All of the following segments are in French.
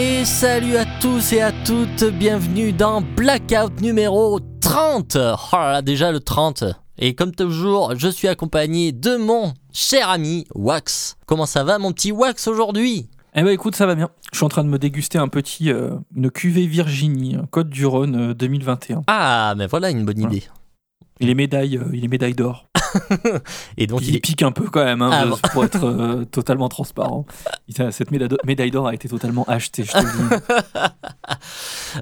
Et salut à tous et à toutes, bienvenue dans Blackout numéro 30. Oh là là, déjà le 30. Et comme toujours, je suis accompagné de mon cher ami Wax. Comment ça va mon petit Wax aujourd'hui? Eh ben écoute, ça va bien. Je suis en train de me déguster un petit, euh, une cuvée Virginie, Côte du Rhône euh, 2021. Ah, mais voilà une bonne Voilà. idée. Il est médaille, euh, il est médaille d'or. Et donc il, il est... pique un peu quand même, hein, Ah bon. pour être euh, totalement transparent. Cette médaille d'or- a été totalement achetée, je te le dis.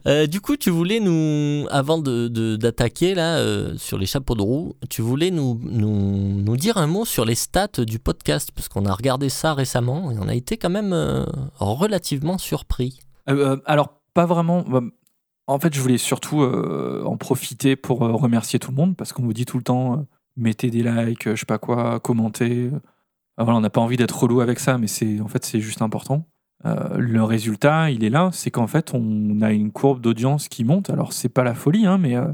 Euh, du coup, tu voulais nous, avant de, de- d'attaquer là euh, sur les chapeaux de roue, tu voulais nous, nous, nous dire un mot sur les stats du podcast parce qu'on a regardé ça récemment et on a été quand même euh, relativement surpris. Alors, pas vraiment. bah, En fait, je voulais surtout euh, en profiter pour euh, remercier tout le monde parce qu'on vous dit tout le temps mettez des likes, je sais pas quoi, commentez. Ah, voilà, on n'a pas envie d'être relou avec ça, mais c'est en fait c'est juste important. Euh, le résultat, il est là, c'est qu'en fait on a une courbe d'audience qui monte. Alors c'est pas la folie, hein, mais euh,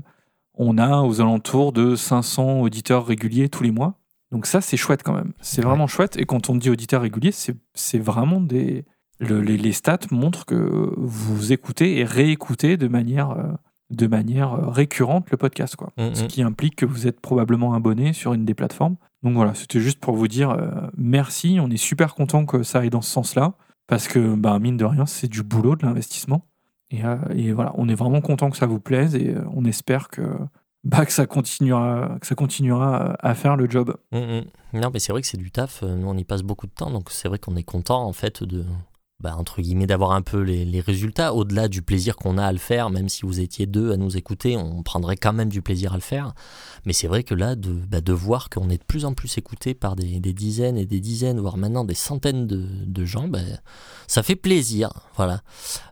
on a aux alentours de 500 auditeurs réguliers tous les mois. Donc ça, c'est chouette quand même. C'est vraiment chouette. Et quand on dit auditeurs réguliers, c'est c'est vraiment des, le- les, les stats montrent que vous écoutez et réécoutez de manière, euh, de manière euh, récurrente le podcast. Quoi. Mhm. Ce qui implique que vous êtes probablement abonné sur une des plateformes. Donc voilà, c'était juste pour vous dire euh, merci. On est super content que ça aille dans ce sens-là. Parce que, bah, mine de rien, c'est du boulot, de l'investissement. Et, euh, et voilà, on est vraiment content que ça vous plaise et euh, on espère que, bah, que, ça continuera, que ça continuera à faire le job. Mm, mm. Non, mais c'est vrai que c'est du taf. Nous, on y passe beaucoup de temps, donc c'est vrai qu'on est content en fait de, bah, entre guillemets, d'avoir un peu les, résultats au-delà du plaisir qu'on a à le faire. Même si vous étiez deux à nous écouter, on prendrait quand même du plaisir à le faire. Mais c'est vrai que là, de, bah, de voir qu'on est de plus en plus écouté par des, des dizaines et des dizaines, voire maintenant des centaines de, de gens, bah, ça fait plaisir. Voilà.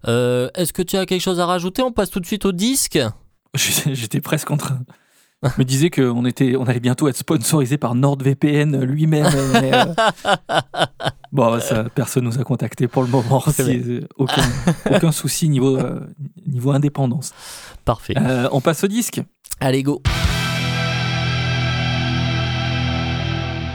Euh, Est-ce que tu as quelque chose à rajouter? On passe tout de suite au disque. J'étais presque en train. Me disais qu'on était, on allait bientôt être sponsorisé par NordVPN lui-même. euh, Bon, ça, personne nous a contacté pour le moment. Euh, aucun, aucun souci niveau, euh, niveau indépendance. Parfait. Euh, on passe au disque. Allez, go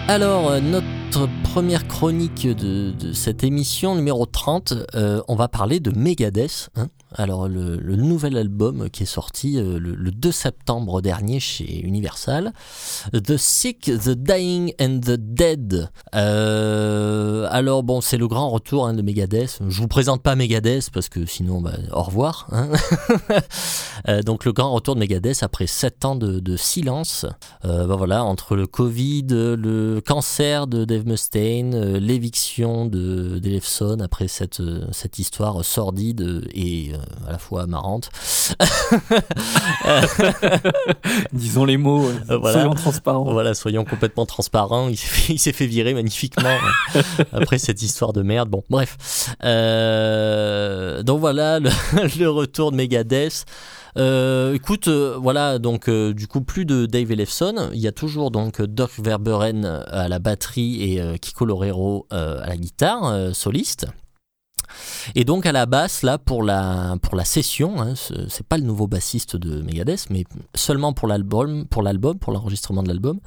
Alors, notre première chronique de, de cette émission, numéro 30, euh, on va parler de Megadeth. hein. Alors, le, nouvel album qui est sorti euh, le, le 2 septembre dernier chez Universal, The Sick, The Dying and the Dead. Euh, alors, bon, c'est le grand retour hein, de Megadeth. Je vous présente pas Megadeth parce que sinon, bah, au revoir. hein. Euh, donc, le grand retour de Megadeth après 7 ans de, silence. Bah voilà, entre le Covid, le cancer de Dave Mustaine, l'éviction de après cette, cette histoire sordide et à la fois marrante. Disons les mots, euh, Euh, voilà. soyons transparents. Voilà, soyons complètement transparents. Il s'est fait, virer magnifiquement euh, après cette histoire de merde. Bon, bref. Euh, donc voilà, le, le retour de Megadeth. Euh, écoute, euh, voilà, donc euh, du coup, plus de Dave Ellefson. Il y a toujours donc Doc Verberen à la batterie et euh, Kiko Lorero euh, à la guitare, euh, soliste. Et donc à la basse, là, pour la, pour la session, hein, ce- c'est pas le nouveau bassiste de Megadeth, mais seulement pour l'album, pour l'enregistrement de l'album,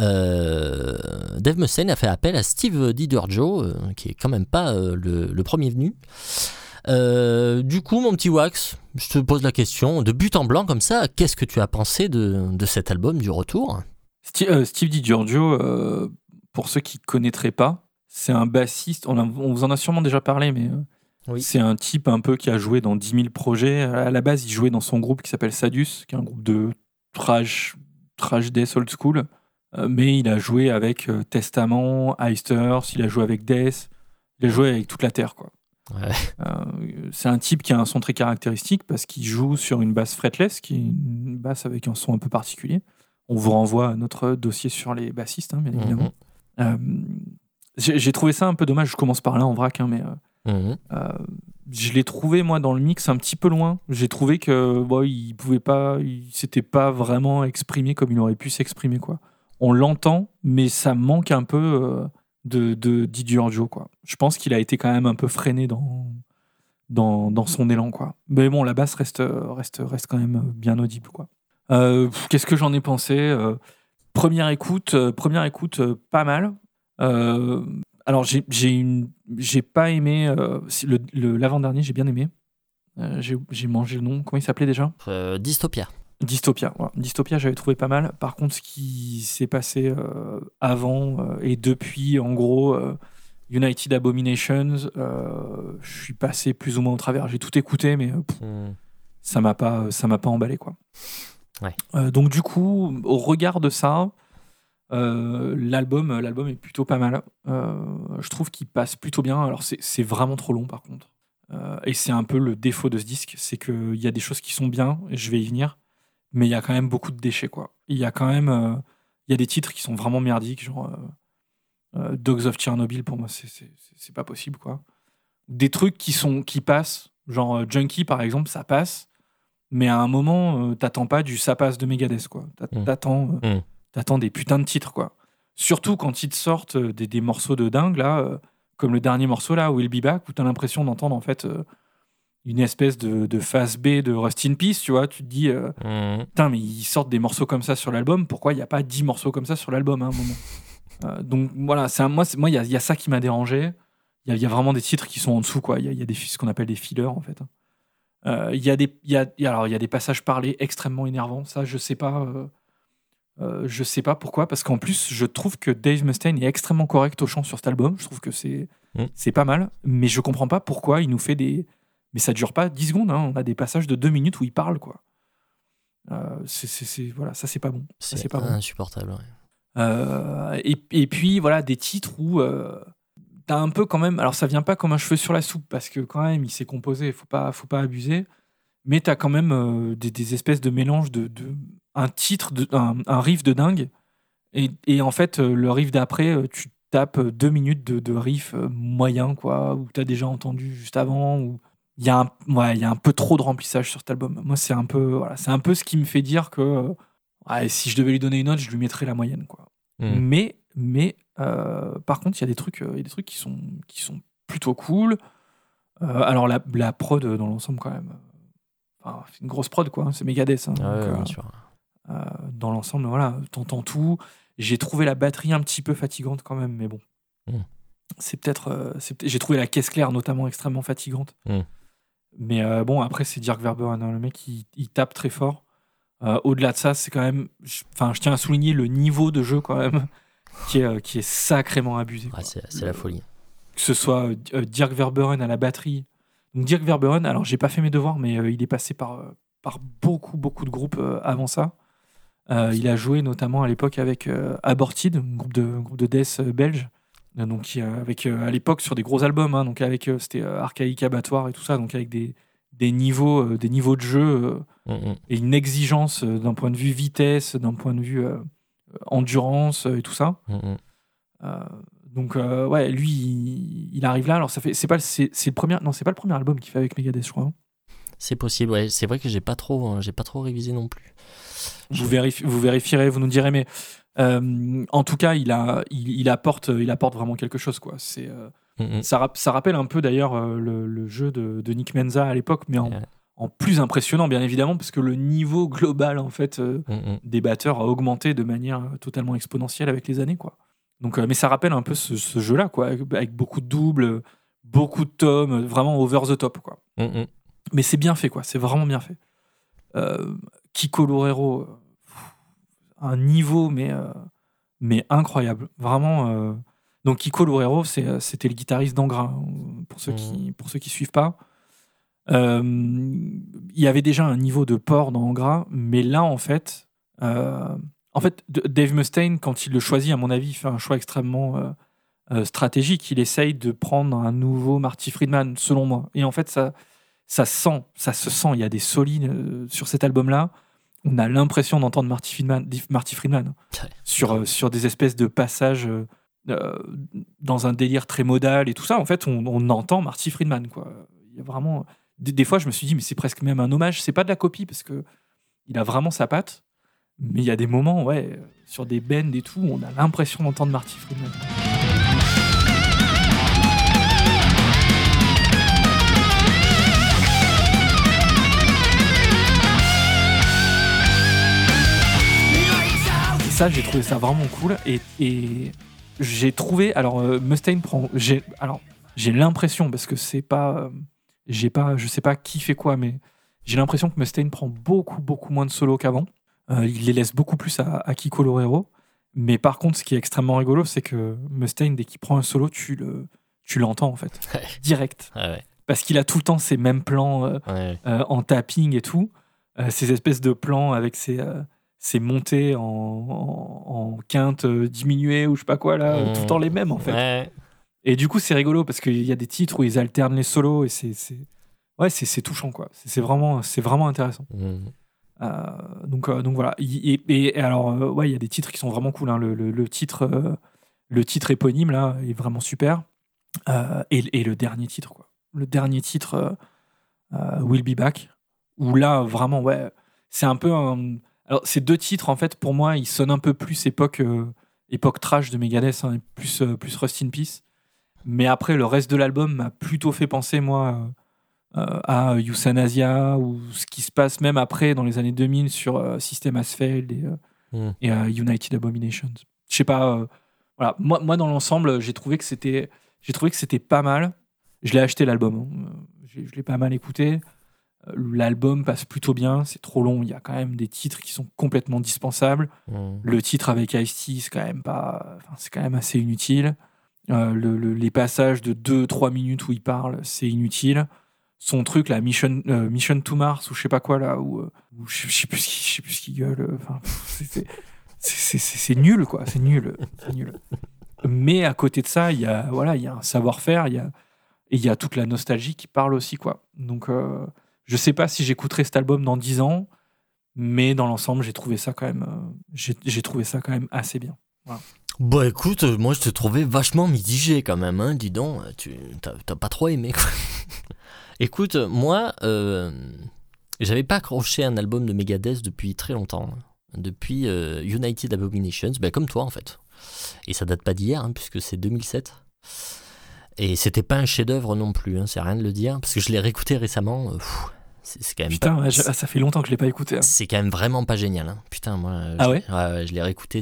euh, Dave Mustaine a fait appel à Steve DiGiorgio, euh, qui est quand même pas euh, le, premier venu. Du coup, mon petit Wax, je te pose la question, de but en blanc comme ça, qu'est-ce que tu as pensé de, de cet album du retour? Steve euh, pour ceux qui ne connaîtraient pas, c'est un bassiste. On, a- on vous en a sûrement déjà parlé, mais euh, Oui. c'est un type un peu qui a joué dans 10 000 projets. À la base, il jouait dans son groupe qui s'appelle Sadus, qui est un groupe de trash, trash death old school. Euh, mais il a joué avec euh, Testament, Eisters, il a joué avec Death, il a joué avec toute la Terre, quoi. Ouais. Euh, c'est un type qui a un son très caractéristique parce qu'il joue sur une basse fretless, qui est une basse avec un son un peu particulier. On vous renvoie à notre dossier sur les bassistes, hein, bien évidemment. Mhm. Euh, j'ai trouvé ça un peu dommage. Je commence par là en vrac, hein, mais euh, Mhm. euh, je l'ai trouvé moi dans le mix un petit peu loin. J'ai trouvé que bon, il pouvait pas, il s'était pas vraiment exprimé comme il aurait pu s'exprimer quoi. On l'entend, mais ça manque un peu euh, de, de Di Giorgio quoi. Je pense qu'il a été quand même un peu freiné dans dans, dans son élan quoi. Mais bon, la basse reste reste reste quand même bien audible quoi. Euh, Qu'est-ce que j'en ai pensé Euh, Première écoute, euh, première écoute, pas mal. Euh, alors, j'ai pas aimé. euh, si- le- le- L'avant-dernier, j'ai bien aimé. Euh, j'ai mangé le nom. Comment il s'appelait déjà? Euh, Dystopia. Dystopia. Dystopia, j'avais trouvé pas mal. Par contre, ce qui s'est passé avant et depuis, en gros, United Abominations, je suis passé plus ou moins au travers. J'ai tout écouté, mais pff, Hmm. ça m'a pas, ça m'a pas emballé, quoi. Ouais. Donc du coup, au regard de ça, euh, l'album, l'album est plutôt pas mal. Euh, je trouve qu'il passe plutôt bien. Alors c'est vraiment trop long, par contre. Euh, et c'est un peu le défaut de ce disque, c'est qu'il y a des choses qui sont bien, et je vais y venir, mais il y a quand même beaucoup de déchets, quoi. Il y a quand même, euh, il y a des titres qui sont vraiment merdiques, genre euh, euh, Dogs of Chernobyl, pour moi, c'est- pas possible, quoi. Des trucs qui sont qui passent, genre euh, Junkie, par exemple, ça passe, mais à un moment, euh, t'attends pas du ça passe de Megadeth, quoi. T'a- Mm. T'attends, euh, Mm. T'attends des putains de titres, quoi. Surtout quand ils te sortent euh, des, des morceaux de dingue, là, euh, comme le dernier morceau, là, Will Be Back, où t'as l'impression d'entendre, en fait, euh, une espèce de, de phase B de Rust in Peace, tu vois. Tu te dis, euh, Hmm. putain, mais ils sortent des morceaux comme ça sur l'album, pourquoi il n'y a pas 10 morceaux comme ça sur l'album à un moment Donc voilà, c'est un- moi, il y a, y a ça qui m'a dérangé. Il y y a vraiment des titres qui sont en dessous, quoi. Il y a, il y a des, ce qu'on appelle des fillers, en fait. Euh, Il y, a des- y, a, alors, y a des passages parlés extrêmement énervants. Ça, je sais pas. Euh, je sais pas pourquoi, parce qu'en plus, je trouve que Dave Mustaine est extrêmement correct au chant sur cet album. Je trouve que c'est Mm. c'est pas mal, mais je comprends pas pourquoi il nous fait des. Mais ça dure pas 10 secondes, hein. on a des passages de 2 minutes où il parle, quoi. Euh, c'est- voilà, ça c'est pas bon. C'est bon. insupportable. ouais. Euh, et, et puis voilà des titres où t'as un peu quand même. Alors ça vient pas comme un cheveu sur la soupe parce que quand même il s'est composé, faut pas, faut pas abuser. Mais t'as quand même des, des espèces de mélanges de, de un titre, de, un, un riff de dingue. Et, et en fait euh, le riff d'après, euh, tu tapes deux minutes de, de riff euh, moyen quoi, où t'as déjà entendu juste avant. Ou il y a un, ouais, y a un peu trop de remplissage sur cet album. Moi c'est un peu, voilà, c'est un peu ce qui me fait dire que euh, ouais, si je devais lui donner une note, je lui mettrais la moyenne quoi. Hmm. Mais, mais euh, par contre, il y a des trucs, euh, y a des trucs qui sont, qui sont plutôt cool. Euh, alors la, la prod euh, dans l'ensemble quand même, euh, enfin, c'est une grosse prod quoi. hein, c'est Megadeth. hein, Ah donc, euh, sûr. Euh, dans l'ensemble, voilà, t'entends tout. J'ai trouvé la batterie un petit peu fatigante quand même, mais bon. Mm. C'est peut-être, euh, j'ai trouvé la caisse claire notamment extrêmement fatigante. Mm. Mais euh, bon, après c'est Dirk Verbeuren, hein, le mec il, il tape très fort. Euh, Au-delà de ça, c'est quand même, enfin, je tiens à souligner le niveau de jeu quand même, qui est, euh, qui est sacrément abusé. c'est la folie. que ce soit Dirk Verbeuren à la batterie. Donc Dirk Verbeuren, alors j'ai pas fait mes devoirs, mais il est passé par, par beaucoup, beaucoup de groupes avant ça. Euh, il a joué notamment à l'époque avec euh, Aborted, un groupe de, groupe de death euh, belge. Donc, qui, avec, à l'époque sur des gros albums, hein, donc avec c'était Archaïque Abattoir et tout ça, donc avec des, des, niveaux, euh, des niveaux de jeu euh, Hmm, hmm. et une exigence euh, d'un point de vue vitesse, d'un point de vue endurance et tout ça. Euh, donc ouais, lui, il, il arrive là. Alors ça fait, c'est pas, le- c'est, c'est le premier, non, c'est pas le premier album qu'il fait avec Megadeth, je crois. hein. C'est possible, ouais. C'est vrai que j'ai pas trop, hein, j'ai pas trop révisé non plus. Vous, vérifi- vous vérifierez, vous nous direz, mais euh, en tout cas, il a, il, il apporte, il apporte vraiment quelque chose, quoi. C'est, euh, Hmm, hmm. ça, rap- ça rappelle un peu d'ailleurs euh, le, le jeu de, de Nick Menza à l'époque, mais en, Ouais. en plus impressionnant, bien évidemment, parce que le niveau global en fait euh, hmm. des batteurs a augmenté de manière totalement exponentielle avec les années, quoi. Donc, mais ça rappelle un peu ce, ce jeu-là, quoi, avec, beaucoup de doubles, beaucoup de tomes, vraiment over the top, quoi. Hmm. Mais c'est bien fait, quoi. C'est vraiment bien fait. Kiko Loureiro, un niveau, mais, euh, mais incroyable. Vraiment. euh, Donc, Kiko Loureiro, euh, c'était le guitariste d'Angra, hein, pour ceux qui, pour ceux qui suivent pas. Il y avait déjà un niveau de port dans Angra, mais là, en fait, en fait, Dave Mustaine, quand il le choisit, à mon avis, il fait un choix extrêmement stratégique. Il essaye de prendre un nouveau Marty Friedman, selon moi. Et en fait, ça, ça sent, ça se sent. Il y a des solides euh, sur cet album-là. On a l'impression d'entendre Marty Friedman, Marty Friedman Ouais. sur, euh, sur des espèces de passages euh, dans un délire très modal et tout ça. En fait, on, on entend Marty Friedman. Quoi. Il y a vraiment. Des, des fois, je me suis dit, mais c'est presque même un hommage. C'est pas de la copie parce que il a vraiment sa patte. Mais il y a des moments, ouais, sur des bends et tout, on a l'impression d'entendre Marty Friedman. Ça, j'ai trouvé ça vraiment cool. Et, et, j'ai trouvé. Alors, euh, Mustaine prend. J'ai, alors, j'ai l'impression, parce que c'est pas. euh, j'ai pas. Je sais pas qui fait quoi, mais j'ai l'impression que Mustaine prend beaucoup, beaucoup moins de solos qu'avant. Euh, il les laisse beaucoup plus à, à Kiko Lorero. Mais par contre, ce qui est extrêmement rigolo, c'est que Mustaine, dès qu'il prend un solo, tu, le, tu l'entends, en fait. Ouais. Direct. Ouais, Parce qu'il a tout le temps ces mêmes plans euh, ouais. en tapping et tout. Ces espèces de plans avec euh, ces montées en, en, en quinte euh, diminuée ou je sais pas quoi, là, Mhm. tout le temps les mêmes en fait. Ouais. Et du coup, c'est rigolo parce qu'il y a des titres où ils alternent les solos et c'est. Ouais, c'est touchant quoi. C'est vraiment, c'est vraiment intéressant. Mm. Euh, donc, euh, donc voilà. Et, et- et alors, euh, ouais, il y a des titres qui sont vraiment cool. hein. Le, le- le titre, euh, le titre éponyme là est vraiment super. Euh, et, et le dernier titre, quoi. Le dernier titre, euh, euh, Will Be Back, où là vraiment, ouais, c'est un peu. un- Alors, ces deux titres, en fait, pour moi, ils sonnent un peu plus époque, euh, époque trash de Megadeth, hein, plus, euh, plus Rust in Peace. Mais après, le reste de l'album m'a plutôt fait penser, moi, euh, à Euthanasia ou ce qui se passe même après dans les années 2000 sur System Failed et, euh, Mm. et United Abominations. Je sais pas. voilà, moi, moi dans l'ensemble, j'ai trouvé que c'était, j'ai trouvé que c'était pas mal. Je l'ai acheté l'album. hein. Je l'ai pas mal écouté. L'album passe plutôt bien. C'est trop long. Il y a quand même des titres qui sont complètement dispensables. Mm. Le titre avec Ice-T, c'est quand même pas, c'est quand même assez inutile. Euh, le- le- les passages de 2-3 minutes où il parle, c'est inutile. Son truc, la Mission, euh, Mission to Mars ou je sais pas quoi là, où, euh, où je, je sais plus ce qu'il, je sais plus ce qu'il gueule. Enfin, c'est, nul quoi, c'est nul. Mais à côté de ça, il y a voilà, il y a un savoir-faire, il y a et il y a toute la nostalgie qui parle aussi quoi. Donc euh, je sais pas si j'écouterai cet album dans 10 ans, mais dans l'ensemble, j'ai trouvé ça quand même, euh, j'ai, trouvé ça quand même assez bien. Bah écoute, euh, moi je te trouvais vachement mitigé quand même, hein, dis donc, euh, tu t'as pas trop aimé écoute, moi, euh, j'avais pas accroché un album de Megadeth depuis très longtemps, hein. depuis United Abominations, bah, comme toi en fait. Et ça date pas d'hier, hein, puisque c'est 2007. Et c'était pas un chef-d'œuvre non plus, hein, c'est rien de le dire, parce que je l'ai réécouté récemment. euh, c'est c'est quand même Putain, pas- ouais, je- ça fait longtemps que je l'ai pas écouté. hein. c'est quand même vraiment pas génial. hein. Putain, moi, Ah ouais ouais, je l'ai réécouté.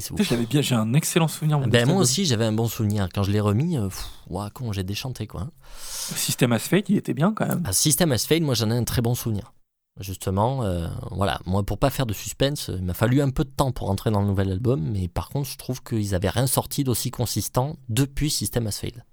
bien, j'ai un excellent souvenir. Ben moi aussi j'avais un bon souvenir quand je l'ai remis. Euh, ouah, comment j'ai déchanté quoi. System Has Fate, il était bien quand même. Ah, System Has Failed, moi j'en ai un très bon souvenir. Justement, euh, voilà, moi pour pas faire de suspense, il m'a fallu un peu de temps pour rentrer dans le nouvel album, mais par contre je trouve qu'ils avaient rien sorti d'aussi consistant depuis System Has Failed.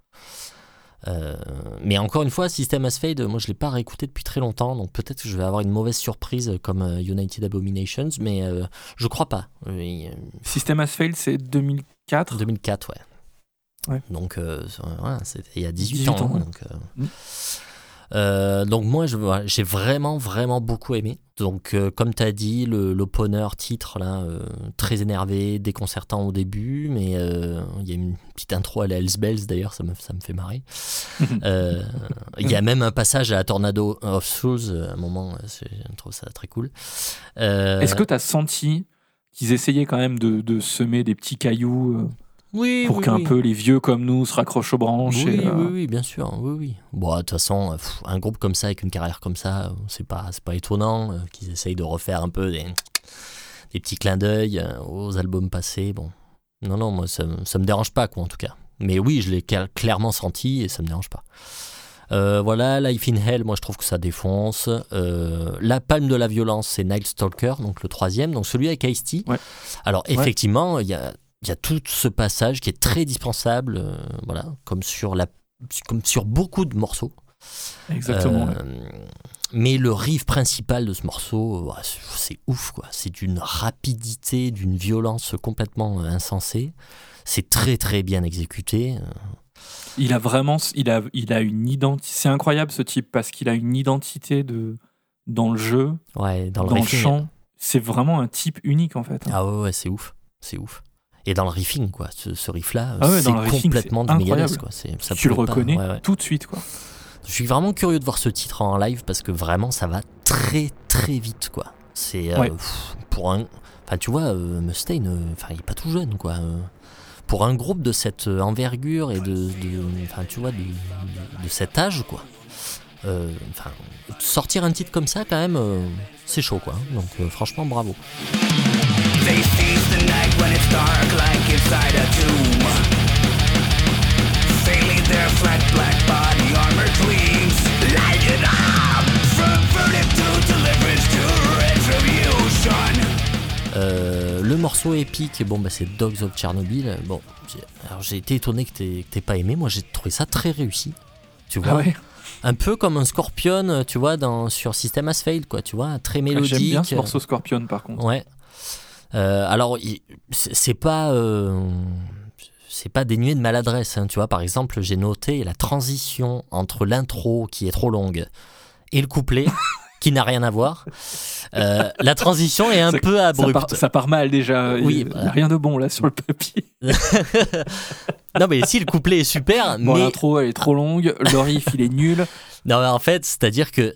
Euh, mais encore une fois, System Has Failed, moi je l'ai pas réécouté depuis très longtemps, donc peut-être que je vais avoir une mauvaise surprise comme euh, United Abominations, mais euh, je crois pas. Oui, euh, System Has Failed, c'est 2004. 2004, ouais. Ouais. Donc, euh, c'était il y a 18, 18 ans. ans, ouais. donc, Mm. Euh, donc, moi, voilà, j'ai vraiment, vraiment beaucoup aimé. Donc, euh, comme tu as dit, l'opener titre, là, euh, très énervé, déconcertant au début, mais il y a une petite intro à la Hells Bells, d'ailleurs, ça me, ça me fait marrer. Il y a même un passage à Tornado of Souls, à un moment, je trouve ça très cool. Est-ce que tu as senti qu'ils essayaient quand même de, de semer des petits cailloux oui, pour oui, qu'un oui. peu les vieux comme nous se raccrochent aux branches Oui, et, euh, oui, oui, bien sûr, oui, oui. Bon, de toute façon, euh, pff, un groupe comme ça, avec une carrière comme ça, euh, c'est pas, c'est pas étonnant euh, qu'ils essayent de refaire un peu des, des petits clins d'œil euh, aux albums passés. Bon, non, non, moi, ça, me- ça me dérange pas, quoi, en tout cas. Mais oui, je l'ai cla- clairement senti et ça me dérange pas. Euh, voilà, Life in Hell, moi je trouve que ça défonce. Euh, la palme de la violence, c'est Nile Stalker, donc le troisième, donc celui avec Ice-T. Ouais. Alors effectivement, il y a, il y a tout ce passage qui est très dispensable, euh, voilà, comme sur, la, comme sur beaucoup de morceaux. Exactement. ouais. Euh, Mais le riff principal de ce morceau, euh, c'est- ouf, quoi. C'est d'une rapidité, d'une violence complètement insensée. C'est très très bien exécuté. Il a vraiment, il a, il a une identité. C'est incroyable ce type parce qu'il a une identité de dans le jeu, Ouais, dans dans, le chant. C'est vraiment un type unique en fait. hein. Ah ouais, ouais, c'est ouf, c'est ouf. Et dans le riffing, quoi, ce, ce riff-là, Ah ouais, c'est riffing, complètement c'est du Megadeth, quoi. Ça tu le pas- reconnais ouais, ouais. tout de suite quoi. Je suis vraiment curieux de voir ce titre en live parce que vraiment, ça va très très vite, quoi. C'est euh, pour un, enfin, tu vois, euh, Mustaine, euh, enfin, il est pas tout jeune, quoi. pour un groupe de cette envergure et de, de- enfin, tu vois, de, de- de cet âge, quoi. Euh, Enfin, sortir un titre comme ça, quand même, euh, c'est chaud, quoi. Donc, euh, franchement, bravo. They seize the night when it's dark like inside a tomb Daily their flat black body armor gleams Lighted up From verdict to deliverance to retribution Euh, le morceau épique, bon bah c'est Dogs of Chernobyl. Bon, j'ai- alors j'ai été étonné que t'aies que t'aies pas aimé. Moi j'ai trouvé ça très réussi. Tu vois, Ah ouais? Un peu comme un Scorpion, tu vois, dans sur System Failed, quoi. Tu vois, très mélodique. J'aime bien ce morceau Scorpion par contre. Ouais. Euh, alors, c'est pas. euh, c'est pas dénué de maladresse, hein, tu vois. Par exemple, j'ai noté la transition entre l'intro qui est trop longue et le couplet qui n'a rien à voir. Euh, la transition est un Ça- peu Ça abrupte. part, ça part mal déjà. Oui, Il bah. a rien de bon là sur le papier. Non, mais si le couplet est super, Bon, mais l'intro elle est trop longue, le riff il est nul. non, mais en fait, c'est-à-dire que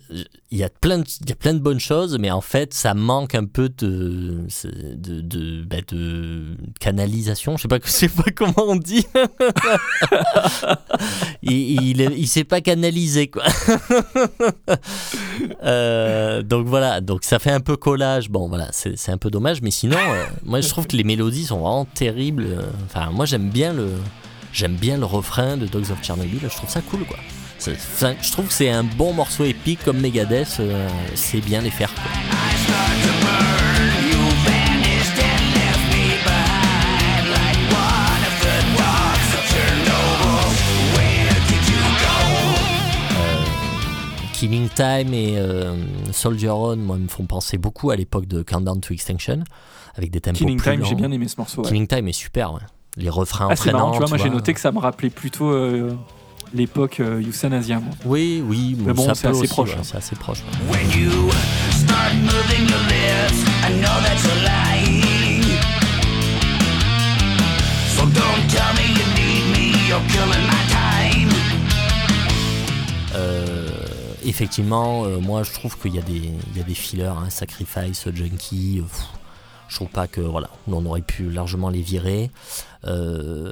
il y a plein de, y a plein de bonnes choses, mais en fait, ça manque un peu de de de, bah, de canalisation. Je sais pas, je sais pas comment on dit. il, il, il s'est pas canalisé quoi. Euh, donc voilà, donc ça fait un peu collage. Bon voilà, c'est c'est un peu dommage, mais sinon, euh, moi je trouve que les mélodies sont vraiment terribles. Enfin, moi j'aime bien le j'aime bien le refrain de Dogs of Chernobyl. Je trouve ça cool quoi. Enfin, je trouve que c'est un bon morceau épique comme Megadeth. euh, c'est bien les faire. Quoi. Go? Killing Time et euh, Soldier On, moi, me font penser beaucoup à l'époque de Countdown to Extinction, avec des tempos Killing plus Time, j'ai bien aimé ce morceau. ouais. Killing Time est super, ouais. Les refrains Ah, marrant, entraînants. tu vois, moi j'ai noté que ça me rappelait plutôt euh, l'époque euh, Euthanasia. moi. Oui, oui, Mais bon, ça c'est peut assez aussi, proche, ouais, hein. c'est assez proche. ouais. When you start moving your lips I know that's a lie So don't tell me you need me You're killing my time Euh, effectivement, euh, moi je trouve qu'il y a des, il y a des fillers, hein, Sacrifice, Junkie. euh, pff, je trouve pas que voilà, on aurait pu largement les virer. Euh,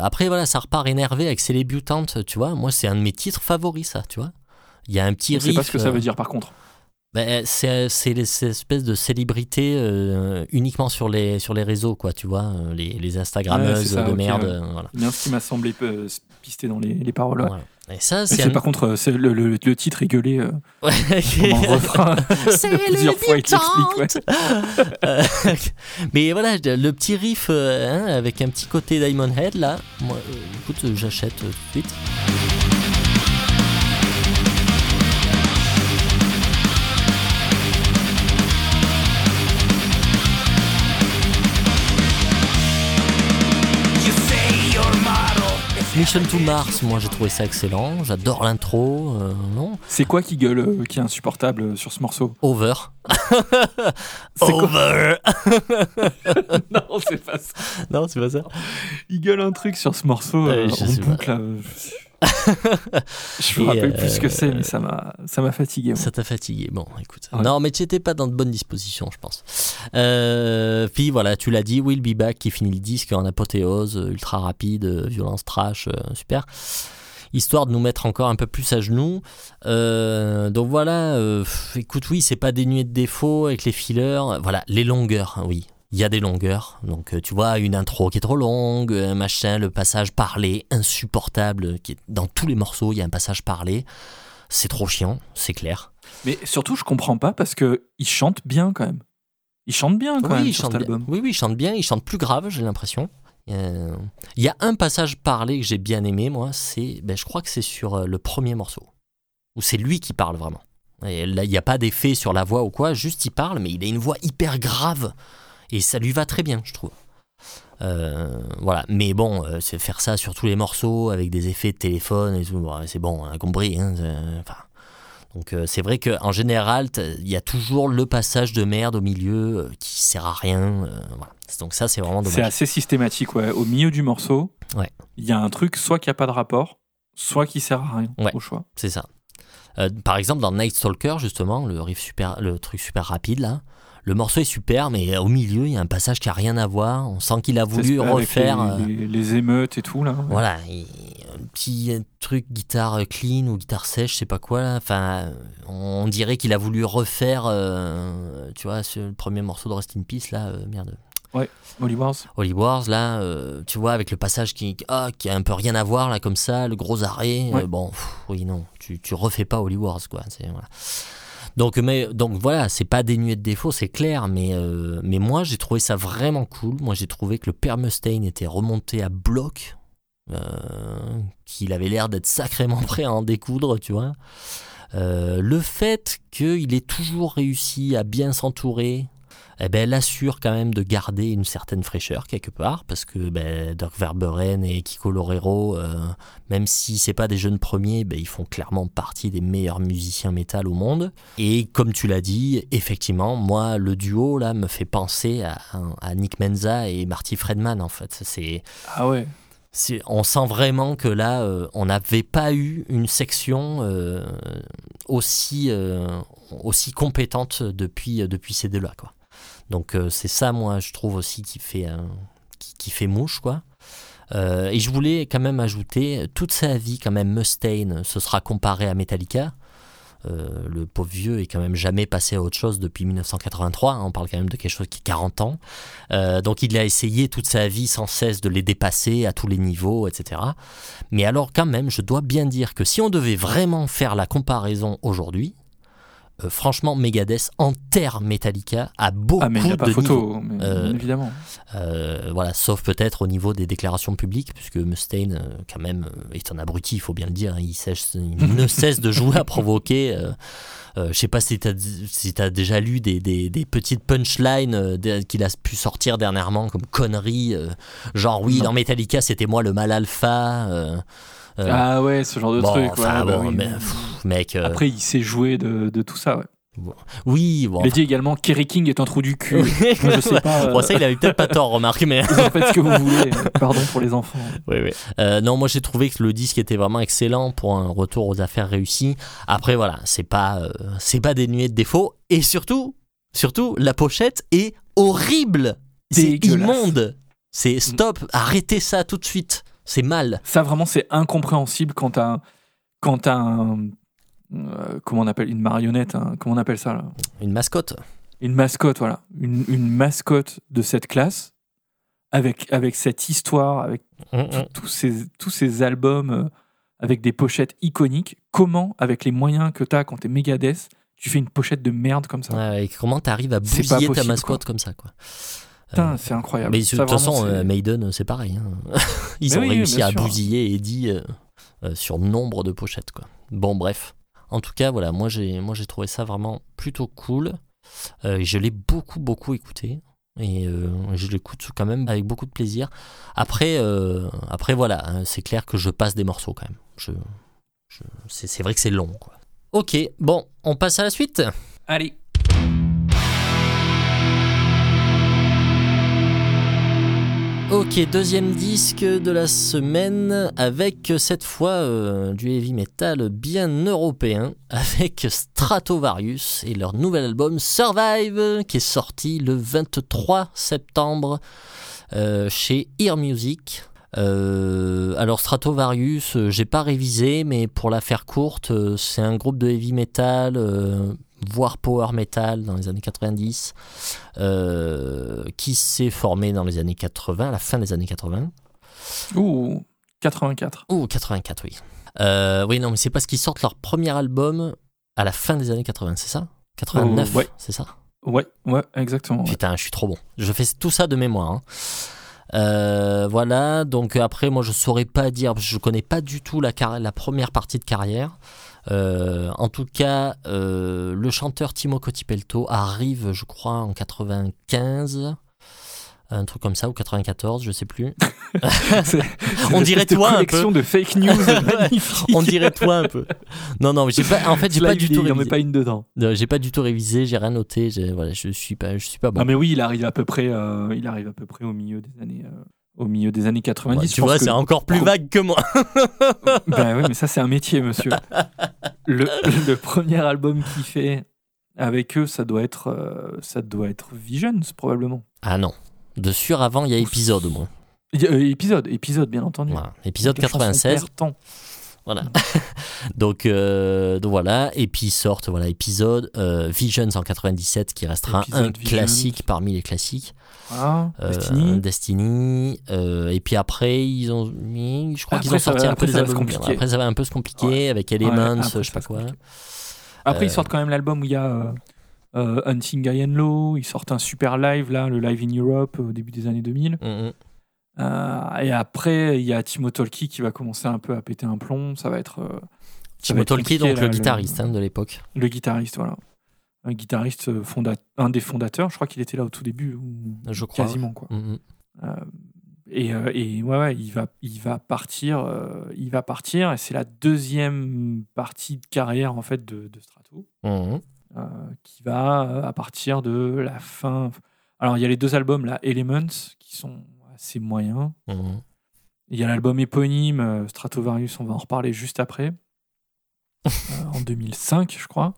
après voilà, ça repart énervé avec C'est les butantes, tu vois. Moi c'est un de mes titres favoris, ça, tu vois. Il y a un petit Je sais pas riff, ce que ça euh, veut dire par contre. ben, c'est ces espèces de célébrités euh, uniquement sur les, sur les réseaux, quoi, tu vois, euh, les, les Instagrammeuses Ouais, c'est ça, de merde. ouais. euh, voilà. Bien ce qui m'a semblé euh, pisté dans les, les paroles. ouais. Voilà. Et ça, c'est un... par contre, euh, c'est le, le- le titre est gueulé euh, Ouais. le refrain. C'est Plusieurs fois, il t'explique, ouais. Euh, mais voilà, le petit riff euh, hein, avec un petit côté Diamond Head là, moi, euh, écoute, j'achète tout de suite. Mission to Mars, moi j'ai trouvé ça excellent, j'adore l'intro, euh, non C'est quoi qui gueule, euh, qui est insupportable euh, sur ce morceau? Over. Over Non, c'est pas ça. Non, c'est pas ça. Il gueule un truc sur ce morceau euh, en boucle. Euh, Je me rappelle plus ce que euh, c'est, mais ça m'a, ça m'a fatigué. Ça t'a fatigué. Bon, écoute. Ouais. Non, mais tu n'étais pas dans de bonnes dispositions, je pense. Euh, puis voilà, tu l'as dit, Will Be Back qui finit le disque en apothéose, euh, ultra rapide, euh, violence trash, euh, super. Histoire de nous mettre encore un peu plus à genoux. Euh, donc voilà, euh, écoute, oui, c'est pas dénué de défauts avec les fillers. Voilà, les longueurs, oui. Il y a des longueurs. Donc, euh, tu vois, une intro qui est trop longue, un machin, le passage parlé, insupportable, qui est dans tous les morceaux, il y a un passage parlé. C'est trop chiant, c'est clair. Mais surtout, je comprends pas parce que il chante bien quand même. Il chante bien quand oui, même il sur chante cet bien. album. Oui, oui, il chante bien. Il chante plus grave, j'ai l'impression. Euh, Il y a un passage parlé que j'ai bien aimé, moi. C'est, ben, je crois que c'est sur euh, le premier morceau où c'est lui qui parle vraiment. Et là, il n'y a pas d'effet sur la voix ou quoi. Juste, il parle, mais il a une voix hyper grave et ça lui va très bien, je trouve. Euh, voilà, mais bon, euh, c'est faire ça sur tous les morceaux avec des effets de téléphone et tout, bon, c'est bon, on a compris. hein, c'est- enfin, donc euh, c'est vrai qu'en général, il y a toujours le passage de merde au milieu qui sert à rien. voilà. Donc ça, c'est vraiment C'est dommage. assez systématique, ouais. Au milieu du morceau, Ouais. il y a un truc soit qui a pas de rapport, soit qui sert à rien Ouais. au choix. C'est ça. Par exemple, dans Night Stalker, justement, le riff super, le truc super rapide là, le morceau est super, mais au milieu, il y a un passage qui a rien à voir. On sent qu'il a voulu refaire. les, euh, les- les émeutes et tout là. ouais. Voilà, il- un petit truc guitare clean ou guitare sèche, je sais pas quoi là. Enfin, on dirait qu'il a voulu refaire, euh, tu vois, ce le premier morceau de Rest in Peace là, euh, merde. Holy Wars. Holy Wars, là, euh, tu vois, avec le passage qui, ah, qui a un peu rien à voir, là, comme ça, le gros arrêt. Ouais. euh, bon, pff, oui, non, tu, tu refais pas Holy Wars, quoi. c'est- Voilà. Donc, mais, donc voilà, c'est pas dénué de défauts, c'est clair, mais, euh, mais moi, j'ai trouvé ça vraiment cool. Moi, j'ai trouvé que le père Mustaine était remonté à bloc, euh, qu'il avait l'air d'être sacrément prêt à en découdre, tu vois. Euh, le fait qu'il ait toujours réussi à bien s'entourer, eh ben, elle assure quand même de garder une certaine fraîcheur quelque part, parce que ben, Dirk Verberen et Kiko Lorero, euh, même si c'est pas des jeunes premiers, ben, ils font clairement partie des meilleurs musiciens métal au monde. Et comme tu l'as dit, effectivement, moi, le duo là me fait penser à, à Nick Menza et Marty Friedman en fait. C'est Ah ouais. on sent vraiment que là, euh, on n'avait pas eu une section euh, aussi, euh, aussi compétente depuis, depuis ces deux-là. Quoi. Donc euh, c'est ça, moi, je trouve aussi qui fait, euh, qui, fait mouche. quoi. Euh, et je voulais quand même ajouter, toute sa vie, quand même, Mustaine se sera comparé à Metallica. Euh, le pauvre vieux est quand même jamais passé à autre chose depuis 1983. hein, on parle quand même de quelque chose qui est 40 ans. Donc il a essayé toute sa vie sans cesse de les dépasser à tous les niveaux, etc. Mais alors quand même, je dois bien dire que si on devait vraiment faire la comparaison aujourd'hui, euh, franchement, Megadeth enterre Metallica à beaucoup Ah, mais a pas de photo, mais, Euh, évidemment. Euh, voilà, sauf peut-être au niveau des déclarations publiques, puisque Mustaine, euh, quand même, euh, est un abruti, il faut bien le dire. hein, il, cesse- il ne cesse de jouer à provoquer. je sais pas si tu as, si déjà lu des, des- des petites punchlines qu'il a pu sortir dernièrement comme conneries, genre oui, Non. dans Metallica, c'était moi le mal alpha. Euh, euh, ah ouais, ce genre de bon, truc. enfin, ouais, bah bon, oui. mais, pff, mec, euh, Après, il sait jouer de, de tout ça. Ouais. oui, bon, Il a dit également Kerry King est un trou du cul. Moi, je sais pas. Bon, euh, ça, il avait peut-être pas tort, remarque, mais. Vous en faites ce que vous voulez. Pardon pour les enfants. Oui, oui. Euh, non, moi j'ai trouvé que le disque était vraiment excellent pour un retour aux affaires réussies. Après, voilà, c'est pas, euh, c'est pas dénué de défauts. Et surtout, surtout, la pochette est horrible. C'est immonde. C'est stop, arrêtez ça tout de suite. C'est mal. Ça, vraiment, c'est incompréhensible quand t'as quand t'as un. euh, comment on appelle Une marionnette. un- comment on appelle ça là? Une mascotte. Une mascotte, voilà. Une, une mascotte de cette classe. Avec, avec cette histoire, avec Hum, hum. tous ces, tous ces albums euh, avec des pochettes iconiques. Comment, avec les moyens que t'as quand t'es Megadeth, tu fais une pochette de merde comme ça? Ouais, et comment t'arrives à bousiller ta mascotte quoi. comme ça, quoi? Putain, Euh, c'est incroyable. Mais de toute façon, euh, Maiden, c'est pareil. hein. Ils Mais ont oui, réussi à sûr. bousiller Eddie euh, euh, sur nombre de pochettes. Quoi. Bon, bref. En tout cas, voilà, moi j'ai, moi j'ai trouvé ça vraiment plutôt cool. Euh, je l'ai beaucoup, beaucoup écouté. Et euh, je l'écoute quand même avec beaucoup de plaisir. Après, euh, après voilà, hein, c'est clair que je passe des morceaux quand même. Je, je- c'est, c'est vrai que c'est long. Quoi. Ok, bon, on passe à la suite. Allez. Ok, deuxième disque de la semaine avec cette fois euh, du heavy metal bien européen avec Stratovarius et leur nouvel album Survive qui est sorti le 23 septembre euh, chez Ear Music. Euh, alors Stratovarius, j'ai pas révisé, mais pour la faire courte, c'est un groupe de heavy metal, voire power metal dans les années 90 euh, qui s'est formé dans les années 80, à la fin des années 80. Ouh, 84. Ou 84, oui. Euh, oui, non, mais c'est parce qu'ils sortent leur premier album à la fin des années 80, c'est ça? 89, Oh, ouais. c'est ça? Ouais, ouais, exactement. ouais. Putain, je suis trop bon. Je fais tout ça de mémoire. hein. Euh, voilà, donc après, moi je saurais pas dire, je connais pas du tout la première partie de carrière. Euh, en tout cas, euh, le chanteur Timo Cotipelto arrive, je crois, en 95, un truc comme ça, ou 94, je sais plus. C'est- On dirait toi un collection de fake news magnifique. On dirait toi un peu. Non, non, mais j'ai pas, en fait, j'ai Là, pas il du est- tout Il en met révisé. pas une dedans. Non, J'ai pas du tout révisé, j'ai rien noté, j'ai- voilà, je suis pas, je suis pas bon. Ah mais oui, il arrive à peu près, euh, il arrive à peu près au milieu des années, euh, au milieu des années 90. Ouais, Je tu vois, que- c'est encore plus vague que moi. Ben oui, mais ça c'est un métier, monsieur. Le, le premier album qu'il fait avec eux, ça doit être, euh, ça doit être Visions probablement. Ah non. De sûr, avant, il y a épisode au moins. A- euh, épisode, épisode bien entendu. Voilà. Épisode La chanson 96. perd temps. Voilà. donc, euh, donc voilà. Et puis ils sortent, voilà, épisode euh, Visions en 97 qui restera Épisode un Visions. classique parmi les classiques. Voilà. Euh, Destiny. Destiny. euh, et puis après, ils ont mis, je crois qu'ils ont sorti va- un peu des albums. Après, ça va un peu se compliquer Ouais. avec Elements, Ouais, après, je sais pas quoi. Après, ils Euh, sortent quand même l'album où il y a euh, euh, Hunting High and Low. Ils sortent un super live, là, le Live in Europe au début des années 2000. Mhm. Euh, et après, il y a Timo Tolki qui va commencer un peu à péter un plomb. Ça va être. euh, ça va Timo être Tolki, donc là, le guitariste hein, de l'époque. Le guitariste, voilà. Un guitariste euh, un des fondateurs. Je crois qu'il était là au tout début. Ou Je crois, Quasiment, quoi. Mhm. Euh, et, et ouais, ouais, il va, il va partir. il va partir. Et c'est la deuxième partie de carrière, en fait, de, de Strato. Mhm. euh, qui va à partir de la fin. Alors, il y a les deux albums, là, Elements, qui sont assez moyens. Mhm. Il y a l'album éponyme, euh, Stratovarius, on va en reparler juste après, euh, en 2005, je crois,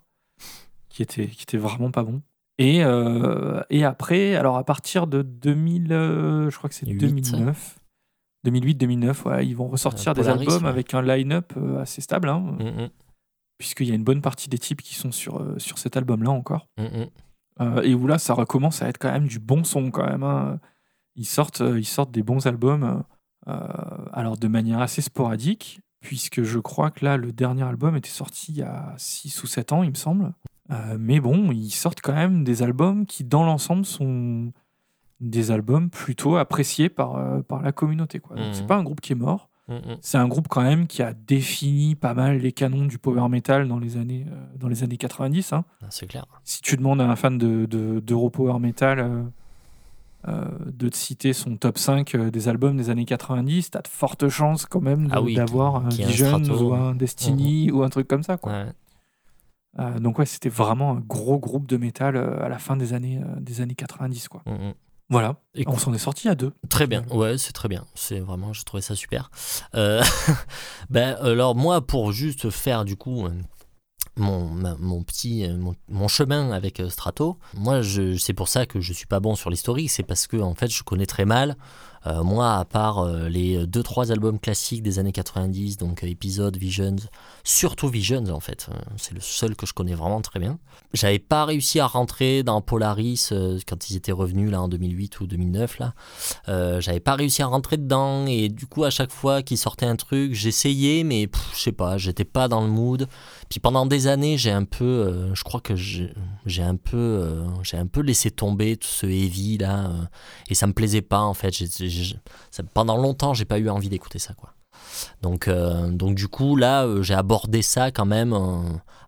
qui était, qui était vraiment pas bon. Et, euh, et après, alors à partir de 2000, euh, je crois que c'est Huit. 2009, 2008-2009, ouais, ils vont ressortir des albums ouais. avec un line-up assez stable, hein, Mhm. puisqu'il y a une bonne partie des types qui sont sur, sur cet album-là encore. Mhm. Et où là, ça recommence à être quand même du bon son quand même. hein. Ils, sortent, euh, ils sortent des bons albums, euh, alors de manière assez sporadique, puisque je crois que là, le dernier album était sorti il y a 6 ou 7 ans, il me semble. Euh, mais bon, ils sortent quand même des albums qui, dans l'ensemble, sont des albums plutôt appréciés par, euh, par la communauté. Quoi. Donc. C'est pas un groupe qui est mort. Mhm. C'est un groupe quand même qui a défini pas mal les canons du power metal dans les années, euh, dans les années 90. hein Ah, C'est clair. si tu demandes à un fan de, de, d'Europower Metal euh, de te citer son top 5 euh, des albums des années 90, t'as de fortes chances quand même Ah oui, d'avoir un Vision ou un Destiny ou un truc comme ça. Quoi. Ouais. Euh, donc ouais, c'était vraiment un gros groupe de métal à la fin des années, des années 90. Quoi. Mhm. Voilà, Écoute, on s'en est sorti à deux. Très bien, ouais, c'est très bien. C'est vraiment, j'ai trouvé ça super. Euh, ben, alors moi, pour juste faire du coup mon, mon petit, euh, mon, chemin avec euh, Strato, moi, c'est pour ça que je suis pas bon sur l'historique, c'est parce que en fait, je connais très mal. euh, moi, à part les deux trois albums classiques des années 90, donc euh, épisode, Visions, surtout Visions en fait, c'est le seul que je connais vraiment très bien. J'avais pas réussi à rentrer dans Polaris quand ils étaient revenus là en 2008 ou 2009 là. J'avais pas réussi à rentrer dedans et du coup à chaque fois qu'ils sortaient un truc j'essayais mais je sais pas j'étais pas dans le mood puis pendant des années j'ai un peu euh, je crois que j'ai un peu euh, j'ai un peu laissé tomber tout ce heavy là euh, et ça me plaisait pas en fait. Ça- pendant longtemps j'ai pas eu envie d'écouter ça quoi. Donc donc du coup là j'ai abordé ça quand même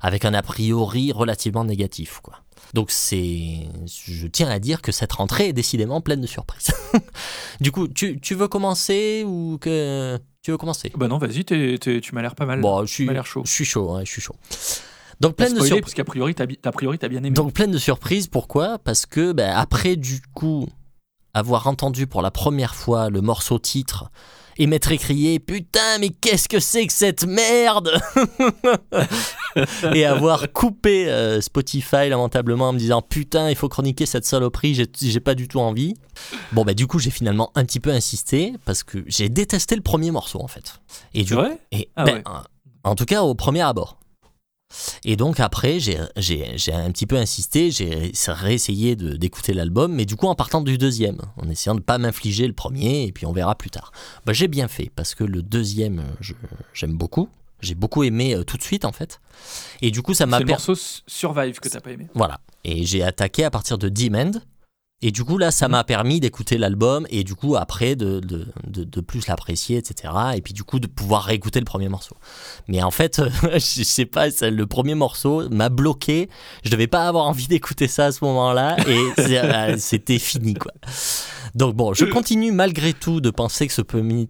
avec un a priori relativement négatif quoi. Donc c'est, je tiens à dire que cette rentrée est décidément pleine de surprises. du coup, tu, tu veux commencer ou que tu veux commencer? Bah non, vas-y, tu m'as l'air pas mal. Bon, je suis, m'as l'air chaud. je suis chaud, ouais, je suis chaud. Donc pleine de surprises. parce qu'a priori, t'as, bien aimé. Donc pleine de surprises. Pourquoi? Parce que ben, après du coup avoir entendu pour la première fois le morceau titre et m'être écrié putain mais qu'est-ce que c'est que cette merde et avoir coupé euh, Spotify lamentablement en me disant putain il faut chroniquer cette saloperie j'ai- pas du tout envie bon bah du coup j'ai finalement un petit peu insisté parce que j'ai détesté le premier morceau en fait et du et, Ah ben, ouais. En tout cas, au premier abord. Et donc après, j'ai un petit peu insisté, j'ai réessayé d'écouter l'album, mais du coup en partant du deuxième, en essayant de ne pas m'infliger le premier, et puis on verra plus tard. Bah, j'ai bien fait, parce que le deuxième, j'aime beaucoup. J'ai beaucoup aimé euh, tout de suite, en fait. Et du coup, ça m'a C'est le morceau Survive que t'as pas aimé. Voilà. Et j'ai attaqué à partir de Demand. Et du coup, là, ça m'a permis d'écouter l'album et du coup, après, de, de, de, de plus l'apprécier, etc. Et puis, du coup, de pouvoir réécouter le premier morceau. Mais en fait, je sais pas, ça, le premier morceau m'a bloqué. Je devais pas avoir envie d'écouter ça à ce moment-là et euh, c'était fini, quoi. Donc bon, je continue malgré tout de penser que, ce premier-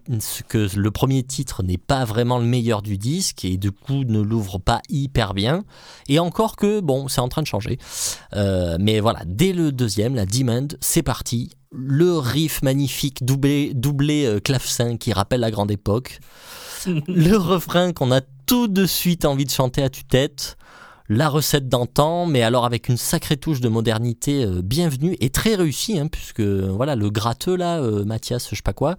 que le premier titre n'est pas vraiment le meilleur du disque et du coup ne l'ouvre pas hyper bien. Et encore que, bon, c'est en train de changer. Euh, mais voilà, dès le deuxième, la C'est parti. Le riff magnifique doublé, doublé euh, clavecin qui rappelle la grande époque. le refrain qu'on a tout de suite envie de chanter à tue-tête. La recette d'antan, mais alors avec une sacrée touche de modernité euh, bienvenue et très réussie, hein, puisque voilà le gratteux là, euh, Mathias, je sais pas quoi,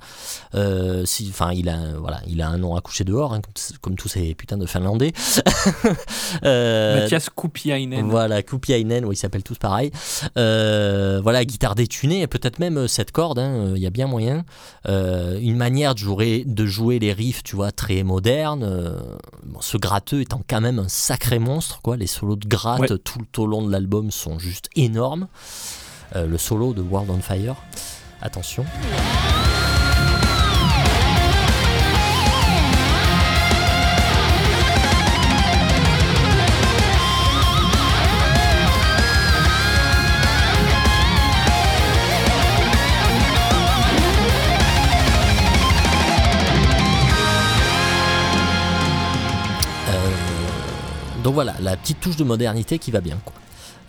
euh, si- enfin il a voilà, il a un nom à coucher dehors, hein, comme, comme tous ces putains de Finlandais. Mathias Kupiainen. voilà, Kupiainen, oui, ils s'appellent tous pareil. Voilà, guitare détunée, et peut-être même cette corde, il y a bien moyen. Une manière de jouer, de jouer les riffs, tu vois, très moderne. Bon, ce gratteux étant quand même un sacré monstre, quoi. Les solos de gratte Ouais. tout le au long de l'album sont juste énormes. Euh, le solo de World on Fire, attention. Donc voilà, la petite touche de modernité qui va bien. Quoi.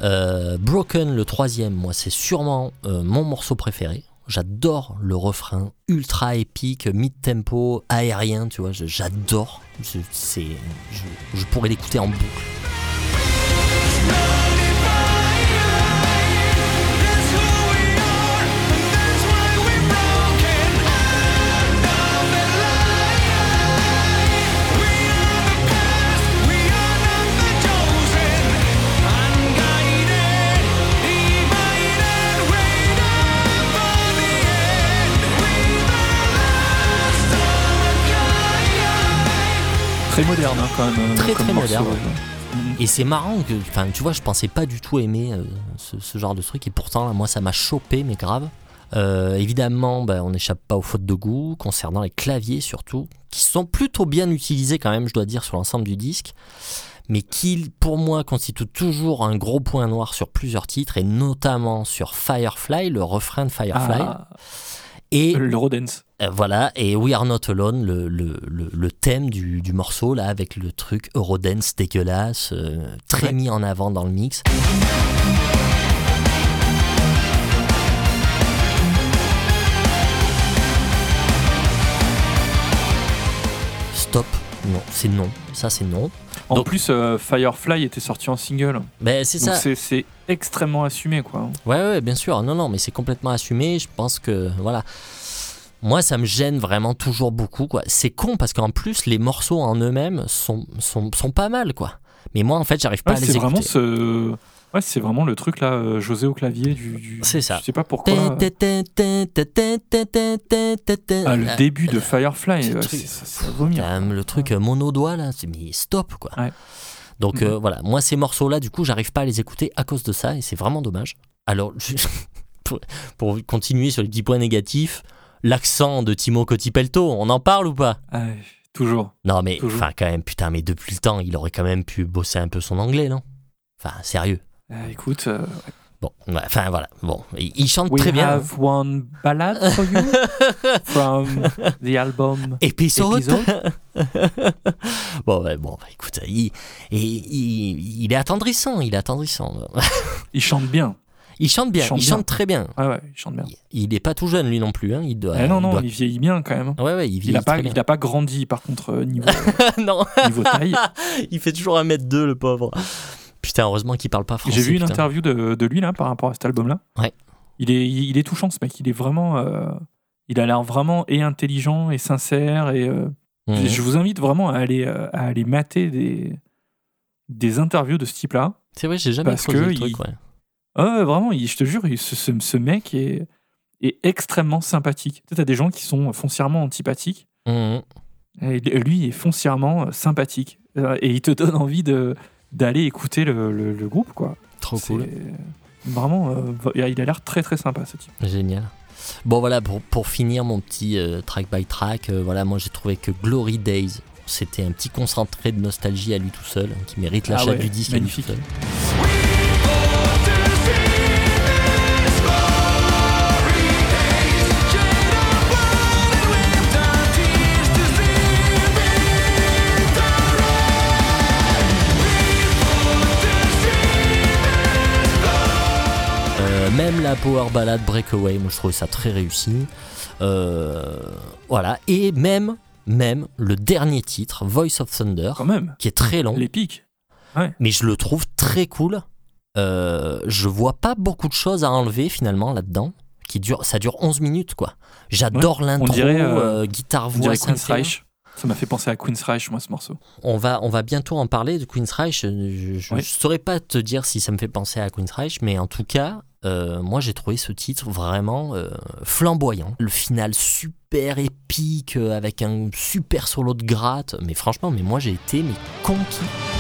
Euh, Broken, le troisième, moi, c'est sûrement euh, mon morceau préféré. J'adore le refrain ultra épique, mid-tempo, aérien, tu vois, j'adore. Je pourrais l'écouter en boucle. Très moderne hein, quand même. euh, Très, très morceau. moderne. Mhm. Et c'est marrant que, enfin, tu vois, je pensais pas du tout aimer euh, ce, ce genre de truc, et pourtant, là, moi, ça m'a chopé, mais grave. Euh, évidemment, bah, on n'échappe pas aux fautes de goût, concernant les claviers surtout, qui sont plutôt bien utilisés quand même, je dois dire, sur l'ensemble du disque, mais qui, pour moi, constituent toujours un gros point noir sur plusieurs titres, et notamment sur Firefly, le refrain de Firefly. Ah, et le Rodens. euh, voilà, et We Are Not Alone, le, le, le, le thème du, du morceau, là, avec le truc Eurodance dégueulasse, euh, très Ouais. mis en avant dans le mix. Stop, non, c'est non, ça c'est non. En Donc- plus, euh, Firefly était sorti en single. Ben c'est ça. c'est extrêmement assumé, quoi. Ouais, ouais, bien sûr. Non, non, mais c'est complètement assumé. Je pense que, voilà. Moi, ça me gêne vraiment toujours beaucoup, quoi. C'est con parce qu'en plus, les morceaux en eux-mêmes sont, sont, sont pas mal, quoi. Mais moi, en fait, j'arrive pas Ouais, à les c'est écouter. vraiment ce. Ouais, c'est vraiment le truc là, euh, José au clavier du. du- C'est ça. Je sais pas pourquoi. euh, Ah, le Ah, début de Firefly, ouais, truc- c'est ça, ça vomit. le truc mono-doigt, là, c'est mais stop, quoi. Ouais. Donc, Mhm. euh, voilà. Moi, ces morceaux-là, du coup, j'arrive pas à les écouter à cause de ça et c'est vraiment dommage. Alors, je- pour, pour continuer sur les petits points négatifs, l'accent de Timo Cotipelto, on en parle ou pas? Ah, toujours. Non, mais enfin, quand même, putain, mais depuis le temps, il aurait quand même pu bosser un peu son anglais, non? Enfin, sérieux. Ah, écoute, euh, Bon, enfin voilà. Bon, il, chante we très bien. hein. have one ballad for you from the album. Épisode. Épisode. bon, bon, bah, écoute, il, il, il- il est attendrissant, il est attendrissant. Il chante bien. Il chante bien, il chante chante, bien. très bien. Ouais, ouais, il chante bien. Il n'est pas tout jeune, lui non plus. Hein. Il doit. Eh non, il non, doit- il vieillit bien quand même. Ouais, ouais, il Il vieillit pas, bien. il a pas grandi par contre euh, niveau, non, niveau taille. il fait toujours un mètre deux, le pauvre. Putain, heureusement qu'il parle pas français. J'ai vu une interview de, de lui là par rapport à cet album là. Ouais. Il est, il, il est touchant ce mec. Il est vraiment, euh, il a l'air vraiment et intelligent et sincère et euh, Mhm. je vous invite vraiment à aller, euh, à aller mater des, des interviews de ce type là. C'est vrai, j'ai jamais Parce que le truc, il- ouais. Ah, vraiment, il- je te jure, il- ce, ce, ce mec est, est extrêmement sympathique. Tu t'as des gens qui sont foncièrement antipathiques. Mhm. Et lui il est foncièrement sympathique. Et il te donne envie de d'aller écouter le, le- le groupe, quoi. Trop cool. Vraiment, euh, il a l'air très très sympa ce type. Génial. Bon voilà, pour, pour finir mon petit euh, track by track, euh, voilà, moi j'ai trouvé que Glory Days, c'était un petit concentré de nostalgie à lui tout seul, hein, qui mérite l'achat Ah ouais, du disque magnifique. à lui tout seul. Même la power ballad Breakaway, moi je trouvais ça très réussi. Euh, voilà, et même, même le dernier titre, Voice of Thunder, Quand même, qui est très long. l'épique. Ouais. mais je le trouve très cool. Euh, je vois pas beaucoup de choses à enlever finalement là-dedans. Qui dure, ça dure 11 minutes quoi. J'adore l'intro, dirait, euh, euh, guitare On voix Queen's. Reich. Ça m'a fait penser à Queen's Reich, moi, ce morceau. On va, on va bientôt en parler de Queen's Reich. Je, Oui. je saurais pas te dire si ça me fait penser à Queen's Reich, mais en tout cas, euh, moi j'ai trouvé ce titre vraiment euh, flamboyant. Le final super épique euh, avec un super solo de gratte. Mais franchement, mais moi j'ai été mais conquis.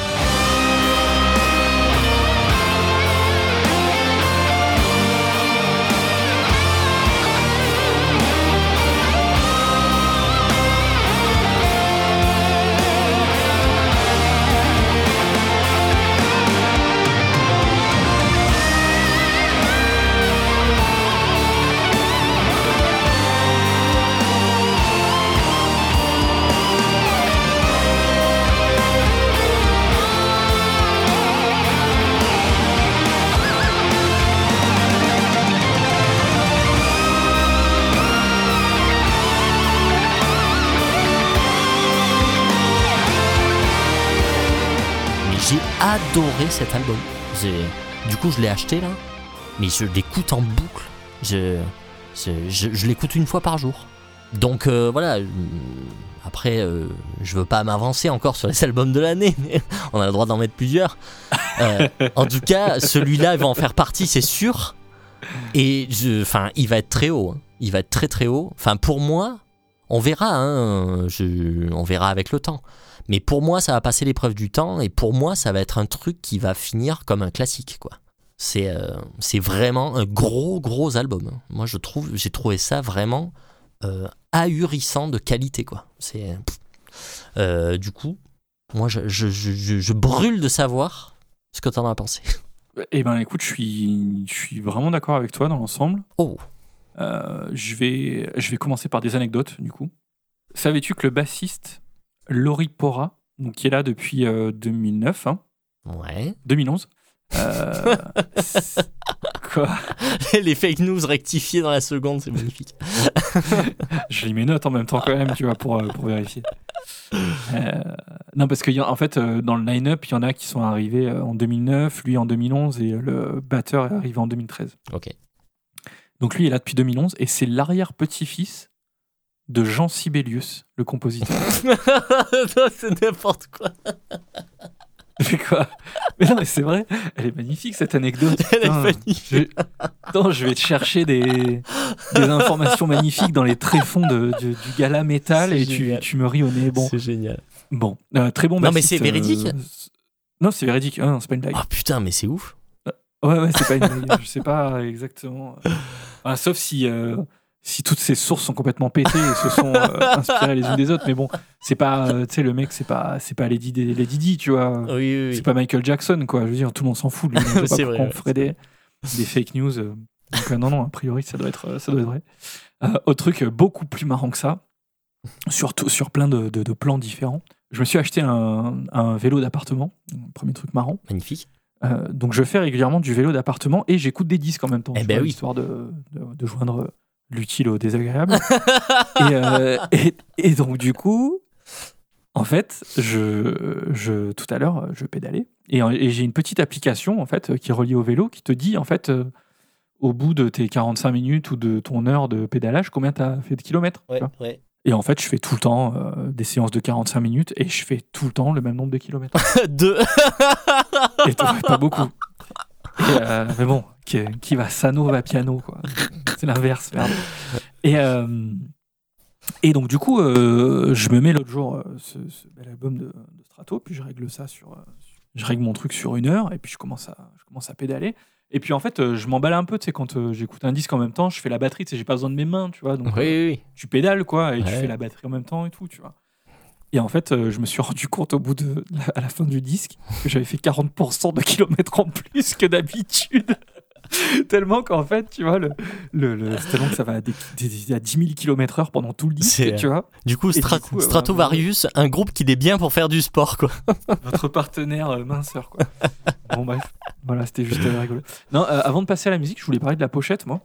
Adoré cet album. Du coup, je l'ai acheté là, mais je l'écoute en boucle. Je, je, l'écoute une fois par jour. Donc euh, voilà. euh, Après, euh, je veux pas m'avancer encore sur les albums de l'année, on a le droit d'en mettre plusieurs. Euh, en tout cas, celui-là il va en faire partie, c'est sûr. Et enfin, il va être très haut. hein. Il va être très très haut. Enfin, pour moi, on verra. hein, on verra avec le temps. Mais pour moi, ça va passer l'épreuve du temps et pour moi, ça va être un truc qui va finir comme un classique, quoi. C'est euh, c'est vraiment un gros gros album. hein. Moi, je trouve, j'ai trouvé ça vraiment euh, ahurissant de qualité, quoi. C'est. Euh, du coup, moi, je, je, je, je- brûle de savoir ce que t'en as pensé. Eh ben, écoute, je suis, je suis vraiment d'accord avec toi dans l'ensemble. Oh, je, vais, je vais commencer par des anecdotes, du coup. Savais-tu que le bassiste Laurie Pora, donc, qui est là depuis euh, 2009, hein, ouais. 2011, euh, quoi? Les fake news rectifiées dans la seconde, c'est magnifique. Je lis mes notes en même temps quand même, tu vois, pour, euh, pour vérifier. Euh, non, parce qu'en fait, euh, dans le line-up, il y en a qui sont arrivés euh, en 2009, lui en 2011 et euh, le batteur est arrivé en 2013. Ok. Donc lui il est là depuis 2011 et c'est l'arrière-petit-fils de Jean Sibelius, le compositeur. Non, c'est n'importe quoi. Mais quoi? Mais non, mais c'est vrai, elle est magnifique cette anecdote. Elle est magnifique. je... Attends, je vais te chercher des, des informations magnifiques dans les tréfonds de, de- du gala métal et tu, me ris au nez. Bon, C'est génial. bon. Euh, très bon Non, mais c'est véridique euh, Non, c'est véridique. Ah non, c'est pas une blague. Ah putain, mais c'est ouf. Ouais, ouais, c'est pas une blague. je sais pas exactement. Enfin, sauf si, euh, si toutes ces sources sont complètement pétées et se sont euh, inspirées les unes des autres. Mais bon, c'est pas, euh, tu sais, le mec, c'est pas, c'est pas Lady, Lady Di, tu vois. Oui, oui, oui. C'est pas Michael Jackson, quoi. Je veux dire, tout le monde s'en fout. lui. Pas C'est pourquoi vrai, on ferait des, des fake news. euh. Donc, non, non, a priori, ça doit être, ça doit être vrai. Euh, autre truc beaucoup plus marrant que ça, surtout sur plein de, de- de plans différents. Je me suis acheté un, un vélo d'appartement, premier truc marrant. Magnifique. Donc je fais régulièrement du vélo d'appartement et j'écoute des disques en même temps, Eh ben vois, oui. histoire de, de, de joindre l'utile au désagréable. et, euh, et, et donc du coup, en fait, je, je tout à l'heure, je pédalais et, et j'ai une petite application en fait qui est reliée au vélo qui te dit en fait euh, au bout de tes 45 minutes ou de ton heure de pédalage combien tu as fait de kilomètres. ouais. Et en fait, je fais tout le temps euh, des séances de 45 minutes et je fais tout le temps le même nombre de kilomètres. Deux. Et toi, pas beaucoup. Euh, mais bon, qui, qui va sano va piano, quoi. C'est l'inverse, merde. Et, euh, et donc, du coup, euh, je me mets l'autre jour ce, ce bel album de, de Strato, puis je règle ça sur, Je règle mon truc sur une heure, et puis je commence à, je commence à pédaler. Et puis en fait, je m'emballe un peu, tu sais, quand j'écoute un disque en même temps, je fais la batterie, tu sais, j'ai pas besoin de mes mains, tu vois. Donc, Oui, oui, oui. tu pédales quoi et tu fais la batterie en même temps et tout tu vois et en fait euh, je me suis rendu compte au bout de à la fin du disque que j'avais fait 40% de kilomètres en plus que d'habitude. Tellement qu'en fait tu vois le, le, le- c'est tellement que ça va à, des, des- à 10 000 km heure pendant tout le disque tu vois. Du coup, du coup, euh, Stratovarius, un groupe qui est bien pour faire du sport, quoi. votre partenaire euh, minceur quoi. Bon bref. Voilà c'était juste euh, rigolo. Non euh, avant de passer à la musique je voulais parler de la pochette moi.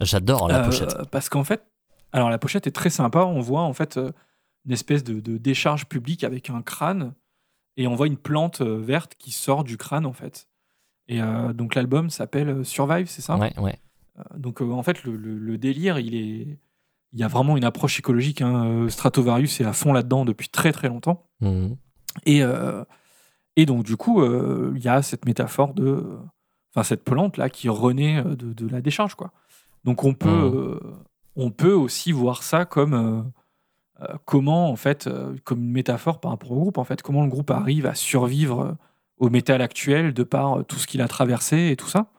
J'adore la Euh, pochette. Parce qu'en fait, alors la pochette est très sympa. On voit en fait euh, une espèce de, de décharge publique avec un crâne et on voit une plante euh, verte qui sort du crâne en fait. Et euh, donc l'album s'appelle euh, Survive, c'est ça? Ouais, ouais. Donc en fait le, le- le délire, il est, il y a vraiment une approche écologique. Hein. Stratovarius est à fond là-dedans depuis très très longtemps. Mhm. Et, et donc, du coup, euh, il y a cette métaphore de. Enfin, cette plante là qui renaît de, de la décharge, quoi. Donc, on peut, euh, on peut aussi voir ça comme. Euh, comment, en fait, euh, comme une métaphore par rapport au groupe, en fait, comment le groupe arrive à survivre euh, au métal actuel de par tout ce qu'il a traversé et tout ça.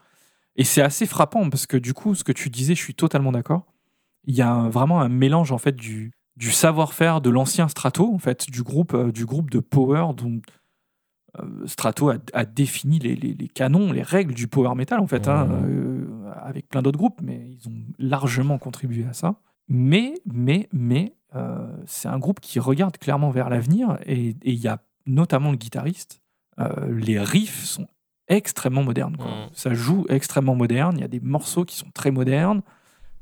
Et c'est assez frappant parce que, du coup, ce que tu disais, je suis totalement d'accord. Il y a un- vraiment un mélange, en fait, du, du savoir-faire de l'ancien Strato, en fait, du groupe, euh, du groupe de Power dont euh, Strato a, a défini les, les- les canons, les règles du power metal, en fait, hein, euh, avec plein d'autres groupes, mais ils ont largement contribué à ça. Mais, mais, mais, c'est un groupe qui regarde clairement vers l'avenir, et il y a notamment le guitariste. euh, les riffs sont extrêmement modernes. quoi. Mhm. Ça joue extrêmement moderne. Il y a des morceaux qui sont très modernes.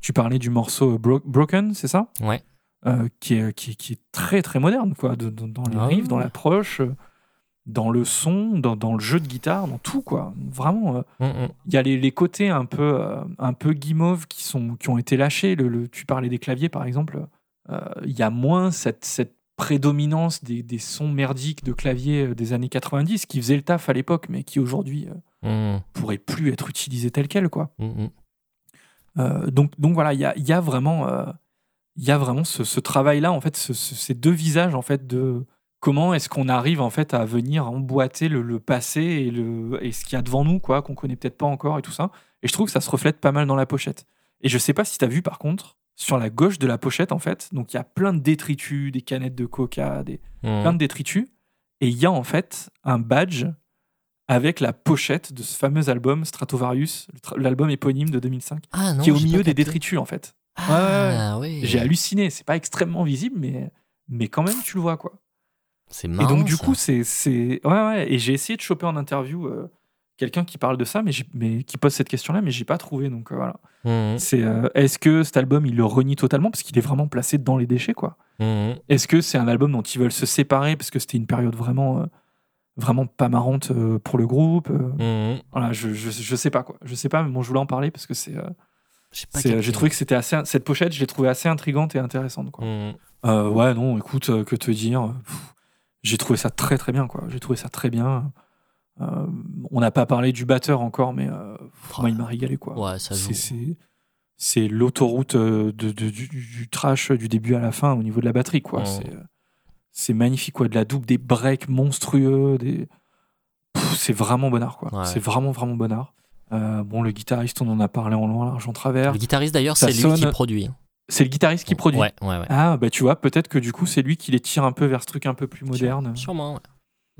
Tu parlais du morceau Bro- Broken, c'est ça? Ouais. euh, qui, est, qui, est- qui est très très moderne quoi, de- de- dans les Ah riffs, ouais. dans l'approche, euh, dans le son, dans, dans le jeu de guitare, dans tout quoi. Vraiment, euh, Mhm. il y a les, les côtés un peu euh, un peu guimauve qui sont qui ont été lâchés. Le, le- tu parlais des claviers par exemple. Euh, Il y a moins cette, cette prédominance des, des sons merdiques de clavier euh, des années 90 qui faisaient le taf à l'époque, mais qui aujourd'hui euh, Mhm. pourraient plus être utilisés tels quels quoi. Mhm. Euh, donc, donc voilà, il y a, il y a vraiment, euh, y a vraiment ce, ce travail-là, en fait, ce- ce- ces deux visages, en fait, de comment est-ce qu'on arrive, en fait, à venir emboîter le, le passé et, le, et ce qu'il y a devant nous, quoi, qu'on connaît peut-être pas encore et tout ça. Et je trouve que ça se reflète pas mal dans la pochette. Et je sais pas si tu as vu, par contre, sur la gauche de la pochette, en fait, donc il y a plein de détritus, des canettes de coca, des, Mhm. plein de détritus. Et il y a, en fait, un badge avec la pochette de ce fameux album Stratovarius, l'album éponyme de 2005 Ah non, qui est au milieu des détritus en fait. Ah oui. J'ai halluciné, c'est pas extrêmement visible, mais, mais quand même tu le vois quoi. C'est et marrant. donc du ça. coup, c'est. c'est- Ouais, ouais, et j'ai essayé de choper en interview euh, quelqu'un qui parle de ça, mais, qui pose cette question-là, mais j'ai pas trouvé. Donc euh, voilà. Mhm. C'est, euh, est-ce que cet album il le renie totalement? Parce qu'il est vraiment placé dans les déchets quoi Mhm. Est-ce que c'est un album dont ils veulent se séparer parce que c'était une période vraiment. euh, vraiment pas marrante euh, pour le groupe euh, Mhm. voilà je, je, je sais pas quoi je sais pas mais bon je voulais en parler parce que c'est euh, J'ai trouvé que c'était assez cette pochette je l'ai trouvée assez intrigante et intéressante quoi ouais, non, écoute, euh, que te dire? J'ai trouvé ça très très bien, quoi. J'ai trouvé ça très bien. Euh, on n'a pas parlé du batteur encore, mais moi, il m'a régalé, quoi. Ouais, ça joue. C'est- l'autoroute euh, de, de- du, du trash du début à la fin au niveau de la batterie, quoi. C'est, euh, C'est magnifique, quoi. De la double, des breaks monstrueux, des... Pff, c'est vraiment bonnard, quoi. Ouais. C'est vraiment vraiment bonnard. Euh, bon, le guitariste, on en a parlé en long, en large, en travers. Le guitariste d'ailleurs, Ça c'est lui qui produit. C'est le guitariste qui produit. Ouais, ouais, ouais. Ah, bah tu vois, peut-être que du coup, c'est lui qui les tire un peu vers ce truc un peu plus moderne. Sûrement, ouais.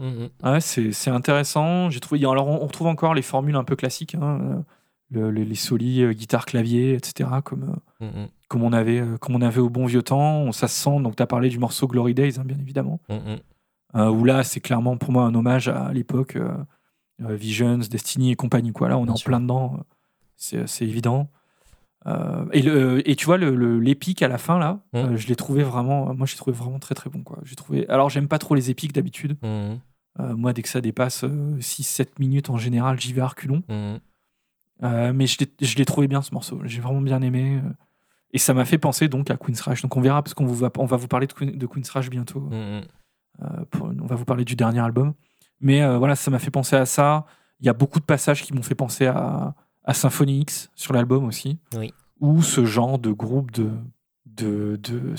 Mhm. Ouais, c'est intéressant. J'ai trouvé. Alors, on, retrouve encore les formules un peu classiques, hein, euh, le- les, les solis, euh, guitare, clavier, etc. Comme, euh, Mhm. comme, on avait, euh, comme on avait au bon vieux temps. On- Ça se sent. Donc, tu as parlé du morceau Glory Days, hein, bien évidemment. Mhm. Euh, où là, c'est clairement pour moi un hommage à l'époque Visions, Destiny et compagnie. Quoi. Là, on Bien est en plein dedans. C'est évident. Euh, et, le, et tu vois, le- le- l'épique à la fin, là, euh, je l'ai trouvé vraiment. Moi, j'ai trouvé vraiment très très bon. Quoi. J'ai trouvé. Alors, j'aime pas trop les épiques d'habitude. Mhm. Euh, moi, dès que ça dépasse 6-7 minutes en général, j'y vais à reculons. Mhm. Euh, mais je l'ai- trouvé bien ce morceau. J'ai vraiment bien aimé. euh, Et ça m'a fait penser donc à Queen's Rush. Donc on verra parce qu'on va, on va vous parler de, Queen- de Queen's Rush bientôt. Euh, pour- on va vous parler du dernier album. Mais euh, voilà, ça m'a fait penser à ça. Il y a beaucoup de passages qui m'ont fait penser à, à Symphony X sur l'album aussi. Oui. Ou ce genre de groupe de, de, de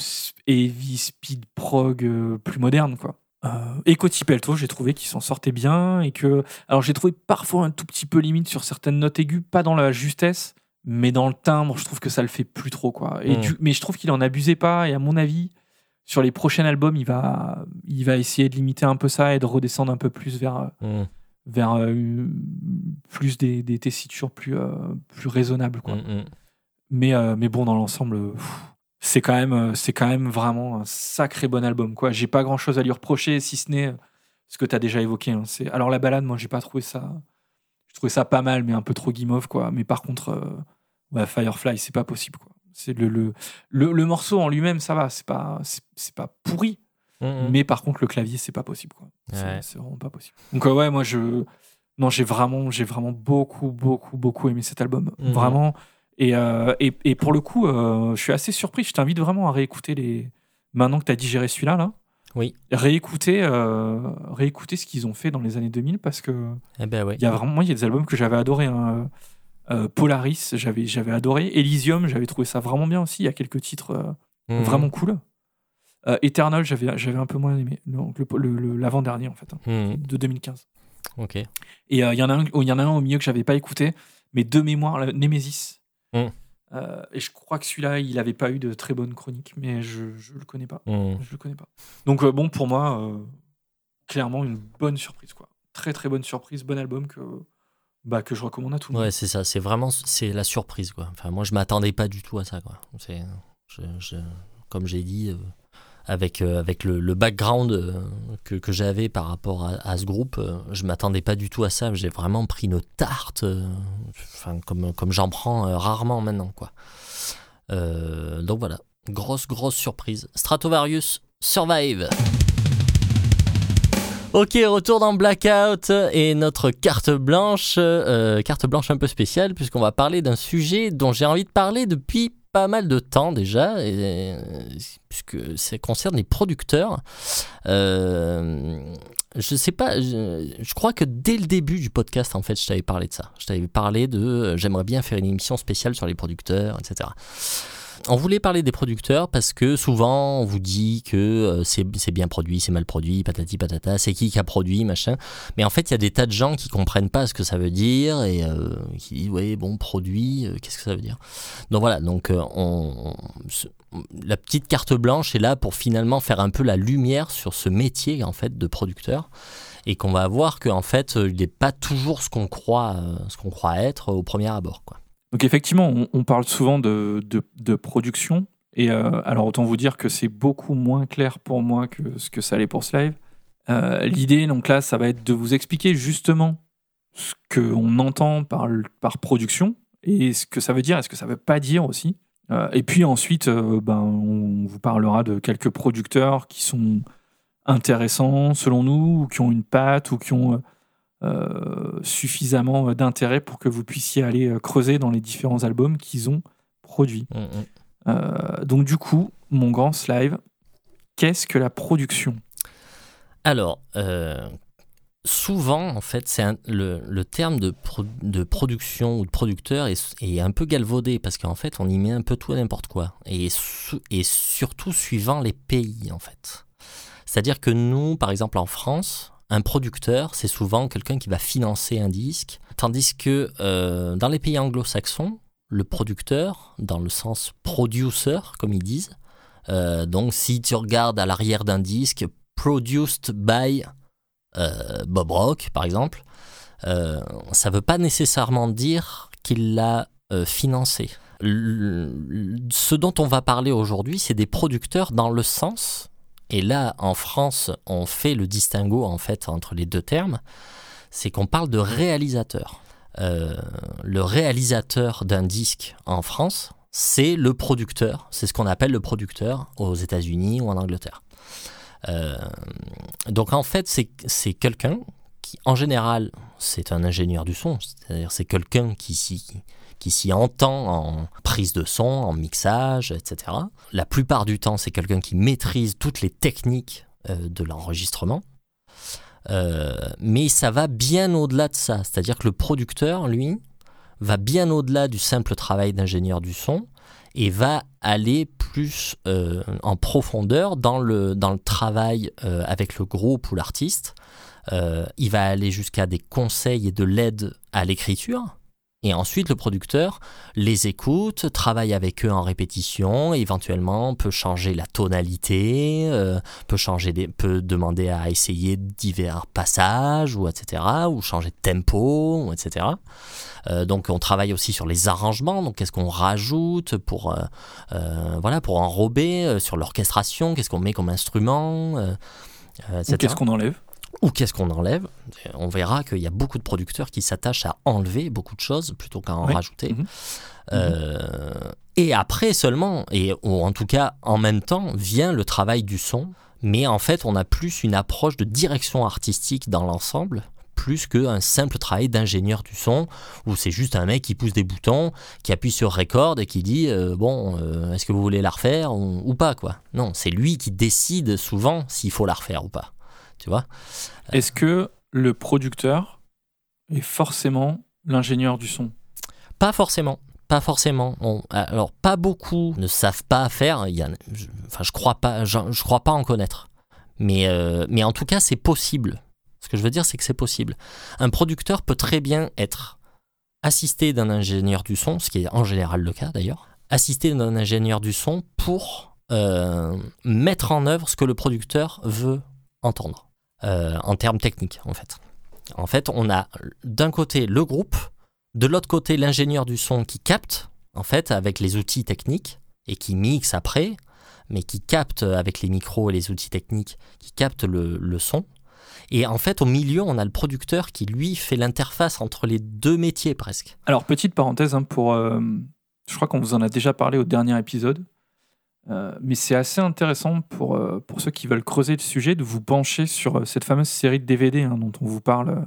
heavy speed prog euh, plus moderne, quoi. Euh, et Coty Pelto, j'ai trouvé qu'il s'en sortait bien et que. Alors, j'ai trouvé parfois un tout petit peu limite sur certaines notes aiguës, pas dans la justesse, mais dans le timbre, je trouve que ça le fait plus trop, quoi. Et Mm. du- mais je trouve qu'il en abusait pas, et à mon avis, sur les prochains albums, il va, il va essayer de limiter un peu ça et de redescendre un peu plus vers, Mhm. vers euh, plus des, des tessitures plus, euh, plus raisonnables, quoi. Mhm. Mais, euh, mais bon, dans l'ensemble, pff, c'est quand, même, euh, c'est quand même vraiment un sacré bon album. quoi. J'ai pas grand chose à lui reprocher, si ce n'est euh, ce que tu as déjà évoqué. hein. C'est- Alors, la balade, moi, j'ai pas trouvé ça. Je trouvais ça pas mal, mais un peu trop guimauve. Quoi. Mais par contre, euh, ouais, Firefly, c'est pas possible. Quoi. C'est le, le, le, le morceau en lui-même, ça va. C'est pas, c'est, pas pourri. Mhm. Mais par contre, le clavier, c'est pas possible. quoi. C'est Ouais. c'est vraiment pas possible. Donc, euh, ouais, moi, je. Non, j'ai vraiment, j'ai vraiment beaucoup, beaucoup, beaucoup aimé cet album. Mhm. Vraiment. Et, euh, et, et pour le coup, euh, je suis assez surpris. Je t'invite vraiment à réécouter les. Maintenant que tu as digéré celui-là, là. Oui. Réécouter, euh, réécouter ce qu'ils ont fait dans les années 2000 parce que. Eh ben ouais. Il y a vraiment, moi, il y a des albums que j'avais adoré. hein. Polaris, j'avais, j'avais adoré. Elysium, j'avais trouvé ça vraiment bien aussi. Il y a quelques titres Mhm. vraiment cool. Eternal, j'avais, j'avais un peu moins aimé. Donc, le, l'avant-dernier, en fait, hein, Mhm. de 2015. Ok. Et il y en a un, y en a un au milieu que j'avais pas écouté, mais de mémoire, la- Nemesis. Mhm. Euh, et je crois que celui-là, il n'avait pas eu de très bonne chronique, mais je, je le connais pas. Mhm. Je le connais pas. Donc euh, bon, pour moi, euh, clairement une bonne surprise, quoi. Très très bonne surprise, bon album que bah, que je recommande à tout le monde. Ouais, c'est ça. C'est vraiment c'est la surprise, quoi. Enfin, moi, je m'attendais pas du tout à ça, quoi. C'est, je, je- comme j'ai dit, avec euh, avec le, background euh, que, que j'avais par rapport à, ce groupe, euh, je m'attendais pas du tout à ça. J'ai vraiment pris une tarte, euh, enfin comme comme j'en prends rarement maintenant, quoi. Donc voilà, grosse grosse surprise. Stratovarius Survive. Ok, retour dans Blackout et notre carte blanche, carte blanche un peu spéciale puisqu'on va parler d'un sujet dont j'ai envie de parler depuis pas mal de temps déjà, puisque ça concerne les producteurs. Euh, je sais pas, je, je crois que dès le début du podcast, en fait, je t'avais parlé de ça. Je t'avais parlé de euh, j'aimerais bien faire une émission spéciale sur les producteurs, etc. On voulait parler des producteurs parce que souvent on vous dit que euh, c'est bien produit, c'est mal produit, patati patata, c'est qui qui a produit, machin. Mais en fait, il y a des tas de gens qui comprennent pas ce que ça veut dire et euh, qui disent ouais bon produit, euh, qu'est-ce que ça veut dire? Donc voilà, donc on, la petite carte blanche est là pour finalement faire un peu la lumière sur ce métier en fait de producteur et qu'on va voir qu'en fait il n'est pas toujours ce qu'on croit, ce qu'on croit être au premier abord quoi. Donc effectivement, on, parle souvent de, production. Et euh, alors autant vous dire que c'est beaucoup moins clair pour moi que ce que ça allait pour ce live. Euh, L'idée, donc là, ça va être de vous expliquer justement ce qu'on entend par, production et ce que ça veut dire et ce que ça veut pas dire aussi. Euh, et puis ensuite, ben, on vous parlera de quelques producteurs qui sont intéressants selon nous, ou qui ont une patte, ou qui ont suffisamment euh, d'intérêt pour que vous puissiez aller euh, creuser dans les différents albums qu'ils ont produits. Mm, mm. Euh, donc du coup, mon grand slide, qu'est-ce que la production? Alors, euh, souvent, en fait, c'est le, le terme de, pro- de production ou de producteur est, est un peu galvaudé parce qu'en fait, on y met un peu tout et n'importe quoi. Et surtout suivant les pays, en fait. C'est-à-dire que nous, par exemple, en France, un producteur, c'est souvent quelqu'un qui va financer un disque, tandis que euh, dans les pays anglo-saxons, le producteur, dans le sens producer, comme ils disent, euh, donc si tu regardes à l'arrière d'un disque, produced by euh, Bob Rock, par exemple, ça ne veut pas nécessairement dire qu'il l'a financé. Ce dont on va parler aujourd'hui, c'est des producteurs dans le sens, et là en France, on fait le distinguo en fait entre les deux termes, c'est qu'on parle de réalisateur. Euh, le réalisateur d'un disque en France, c'est le producteur, c'est ce qu'on appelle le producteur aux États-Unis ou en Angleterre. Euh, donc en fait, c'est quelqu'un qui, en général, c'est un ingénieur du son, c'est-à-dire c'est quelqu'un qui s'y qui s'y entend en prise de son, en mixage, etc. La plupart du temps, c'est quelqu'un qui maîtrise toutes les techniques euh, de l'enregistrement. Euh, mais ça va bien au-delà de ça, c'est-à-dire que le producteur, lui, va bien au-delà du simple travail d'ingénieur du son et va aller plus euh, en profondeur dans le, travail avec le groupe ou l'artiste. Il va aller jusqu'à des conseils et de l'aide à l'écriture. Et ensuite, le producteur les écoute, travaille avec eux en répétition, éventuellement peut changer la tonalité, euh, peut, changer peut demander à essayer divers passages, ou etc., ou changer de tempo, etc. Euh, donc on travaille aussi sur les arrangements, donc qu'est-ce qu'on rajoute pour, euh, voilà, pour enrober, sur l'orchestration, qu'est-ce qu'on met comme instrument. Qu'est-ce qu'on enlève? Ou qu'est-ce qu'on enlève? On verra qu'il y a beaucoup de producteurs qui s'attachent à enlever beaucoup de choses plutôt qu'à en Oui. rajouter. Mhm. Euh, et après seulement, et ou en tout cas en même temps, vient le travail du son. Mais en fait, on a plus une approche de direction artistique dans l'ensemble, plus qu'un simple travail d'ingénieur du son, où c'est juste un mec qui pousse des boutons, qui appuie sur record et qui dit euh, bon, euh, est-ce que vous voulez la refaire ou, ou pas quoi. Non, c'est lui qui décide souvent s'il faut la refaire ou pas. Tu vois Est-ce que le producteur est forcément l'ingénieur du son? Pas forcément. Pas forcément. On- alors, pas beaucoup ne savent pas faire. Il y en a- je, enfin, je crois pas. Je, je crois pas en connaître. Mais, euh, mais en tout cas, c'est possible. Ce que je veux dire, c'est que c'est possible. Un producteur peut très bien être assisté d'un ingénieur du son, ce qui est en général le cas d'ailleurs, assisté d'un ingénieur du son pour euh, mettre en œuvre ce que le producteur veut entendre, euh, en termes techniques en fait. En fait, on a d'un côté le groupe, de l'autre côté l'ingénieur du son qui capte, en fait, avec les outils techniques, et qui mixe après, mais qui capte avec les micros et les outils techniques, qui capte le, son. Et en fait, au milieu, on a le producteur qui, lui, fait l'interface entre les deux métiers presque. Alors, petite parenthèse, hein, pour, euh, je crois qu'on vous en a déjà parlé au dernier épisode, Euh, mais c'est assez intéressant pour, euh, pour ceux qui veulent creuser le sujet de vous pencher sur euh, cette fameuse série de DVD hein, dont on vous parle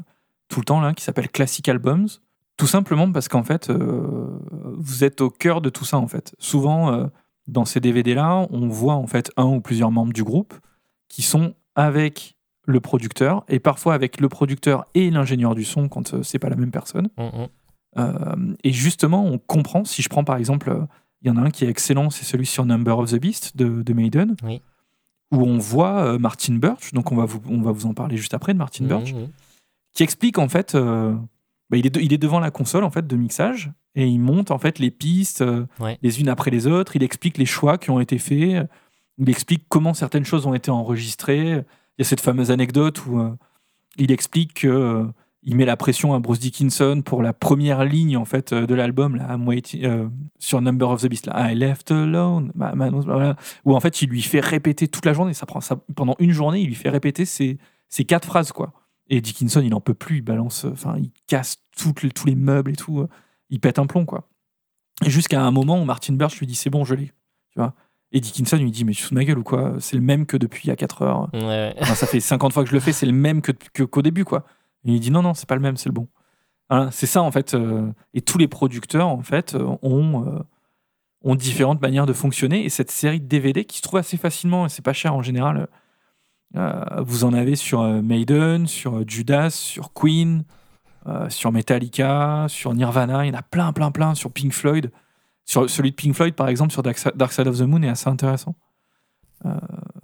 tout le temps, là, qui s'appelle Classic Albums. Tout simplement parce qu'en fait, vous êtes au cœur de tout ça, en fait. Souvent, dans ces DVD-là, on voit en fait un ou plusieurs membres du groupe qui sont avec le producteur, et parfois avec le producteur et l'ingénieur du son quand c'est pas la même personne. Mhm. Euh, et justement, on comprend, si je prends par exemple, il y en a un qui est excellent, c'est celui sur Number of the Beast de, de Maiden, Oui. où on voit euh, Martin Birch, donc on va, vous, on va vous en parler juste après de Martin Birch, Mhm. qui explique en fait, euh, bah, il, est de- il est devant la console en fait de mixage, et il monte en fait les pistes euh, Ouais. les unes après les autres, il explique les choix qui ont été faits, il explique comment certaines choses ont été enregistrées. Il y a cette fameuse anecdote où euh, il explique que il met la pression à Bruce Dickinson pour la première ligne en fait euh, de l'album là, I'm waiting- euh, sur Number of the Beast là, I left alone, ma- ma- voilà, où en fait il lui fait répéter toute la journée, ça prend ça pendant une journée, il lui fait répéter ces, ces quatre phrases quoi. Et Dickinson il en peut plus, il balance, enfin il casse toutes les- tous les meubles et tout, euh, il pète un plomb quoi. Jusqu'à un moment où Martin Birch lui dit c'est bon je l'ai, tu vois. Et Dickinson lui dit mais tu fous de ma gueule ou quoi? C'est le même que depuis il y a 4 heures. Ouais, ouais. Enfin, ça fait 50 fois que je le fais, c'est le même que que- qu'au début, quoi. Et il dit non, non, c'est pas le même, c'est le bon. Voilà, c'est ça, en fait. euh, et tous les producteurs, en fait, euh, ont, euh, ont différentes manières de fonctionner. Et cette série de DVD qui se trouve assez facilement, et c'est pas cher en général, vous en avez sur Maiden, sur Judas, sur Queen, sur Metallica, sur Nirvana. Il y en a plein, plein, plein sur Pink Floyd. Sur celui de Pink Floyd, par exemple, sur Dark Si- Dark Side of the Moon, est assez intéressant.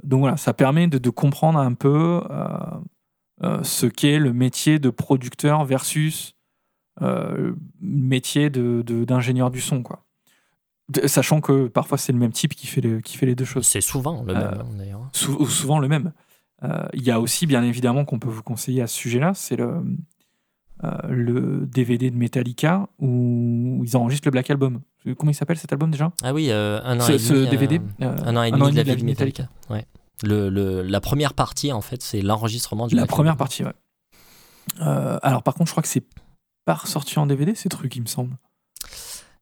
Donc voilà, ça permet de, comprendre un peu ce qu'est le métier de producteur versus euh, le métier de- de- d'ingénieur du son, quoi. De- sachant que parfois c'est le même type qui fait, les, qui fait les deux choses. C'est souvent le Euh, même, hein, d'ailleurs. Sou- ou souvent le même. Euh, Il y a aussi, bien évidemment, qu'on peut vous conseiller à ce sujet-là, c'est le, euh, le DVD de Metallica où ils enregistrent le Black Album. Comment il s'appelle cet album déjà? Ah oui, euh, un an Ce, et ce demi. euh, DVD euh, un an et demi de la vie de Metallica. Ouais. Le, le- la première partie, en fait, c'est l'enregistrement du La première partie, ouais. Euh, alors par contre, je crois que c'est pas ressorti en DVD ces trucs, il me semble.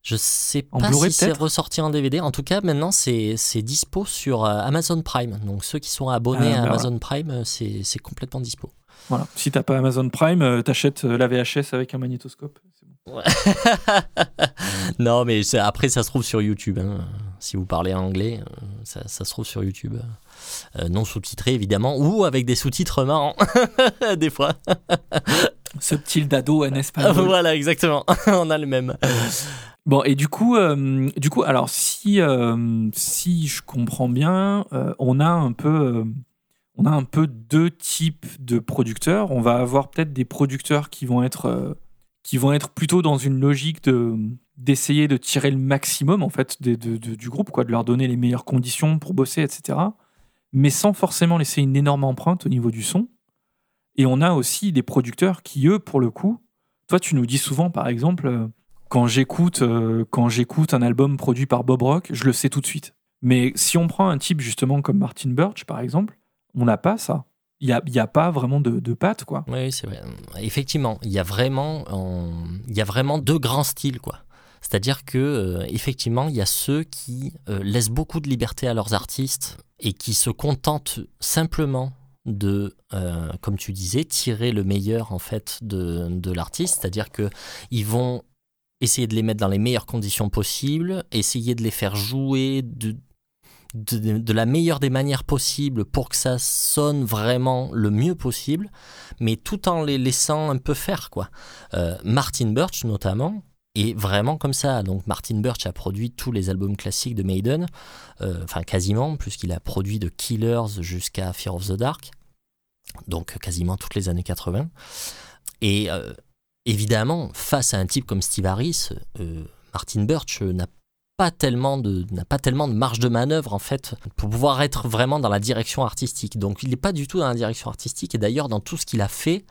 Je sais En pas si c'est ressorti en DVD. En tout cas, maintenant, c'est dispo sur euh, Amazon Prime. Donc, ceux qui sont abonnés Ah, à bah Amazon Prime, euh, c'est complètement dispo. Voilà. Si t'as pas Amazon Prime, t'achètes la VHS avec un magnétoscope. Bon. non, mais après, ça se trouve sur YouTube. hein. Si vous parlez anglais, euh, ça, ça se trouve sur YouTube. Euh, non sous-titré, évidemment, ou avec des sous-titres marrants, des fois. Subtil d'ado, n'est-ce pas voilà, exactement. On a le même. Bon, et du coup, euh, du coup alors si, euh, si je comprends bien, on a un peu. on a un peu deux types de producteurs. On va avoir peut-être des producteurs qui vont être qui vont être plutôt dans une logique de d'essayer de tirer le maximum en fait de- du groupe, quoi, de leur donner les meilleures conditions pour bosser, etc. Mais sans forcément laisser une énorme empreinte au niveau du son. Et on a aussi des producteurs qui, eux, pour le coup, toi, tu nous dis souvent, par exemple, euh, quand j'écoute euh, quand j'écoute un album produit par Bob Rock, je le sais tout de suite. Mais si on prend un type justement comme Martin Birch, par exemple, on n'a pas ça. Il n'y a, y a pas vraiment de, de patte, quoi. Oui, c'est vrai. Effectivement, il y a vraiment, en- il y a vraiment deux grands styles, quoi. C'est-à-dire que euh, effectivement, il y a ceux qui euh, laissent beaucoup de liberté à leurs artistes et qui se contentent simplement de, euh, comme tu disais, tirer le meilleur en fait de, l'artiste, c'est-à-dire que ils vont essayer de les mettre dans les meilleures conditions possibles, essayer de les faire jouer de, la meilleure des manières possibles pour que ça sonne vraiment le mieux possible, mais tout en les laissant un peu faire quoi. Martin Birch notamment est vraiment comme ça. Donc Martin Birch a produit tous les albums classiques de Maiden, euh, enfin quasiment, puisqu'il a produit de Killers jusqu'à Fear of the Dark, donc quasiment toutes les années 80. Et euh, évidemment, face à un type comme Steve Harris, euh, Martin Birch n'a pas tellement de n'a pas tellement de marge de manœuvre en fait pour pouvoir être vraiment dans la direction artistique. Donc il n'est pas du tout dans la direction artistique et d'ailleurs dans tout ce qu'il a fait,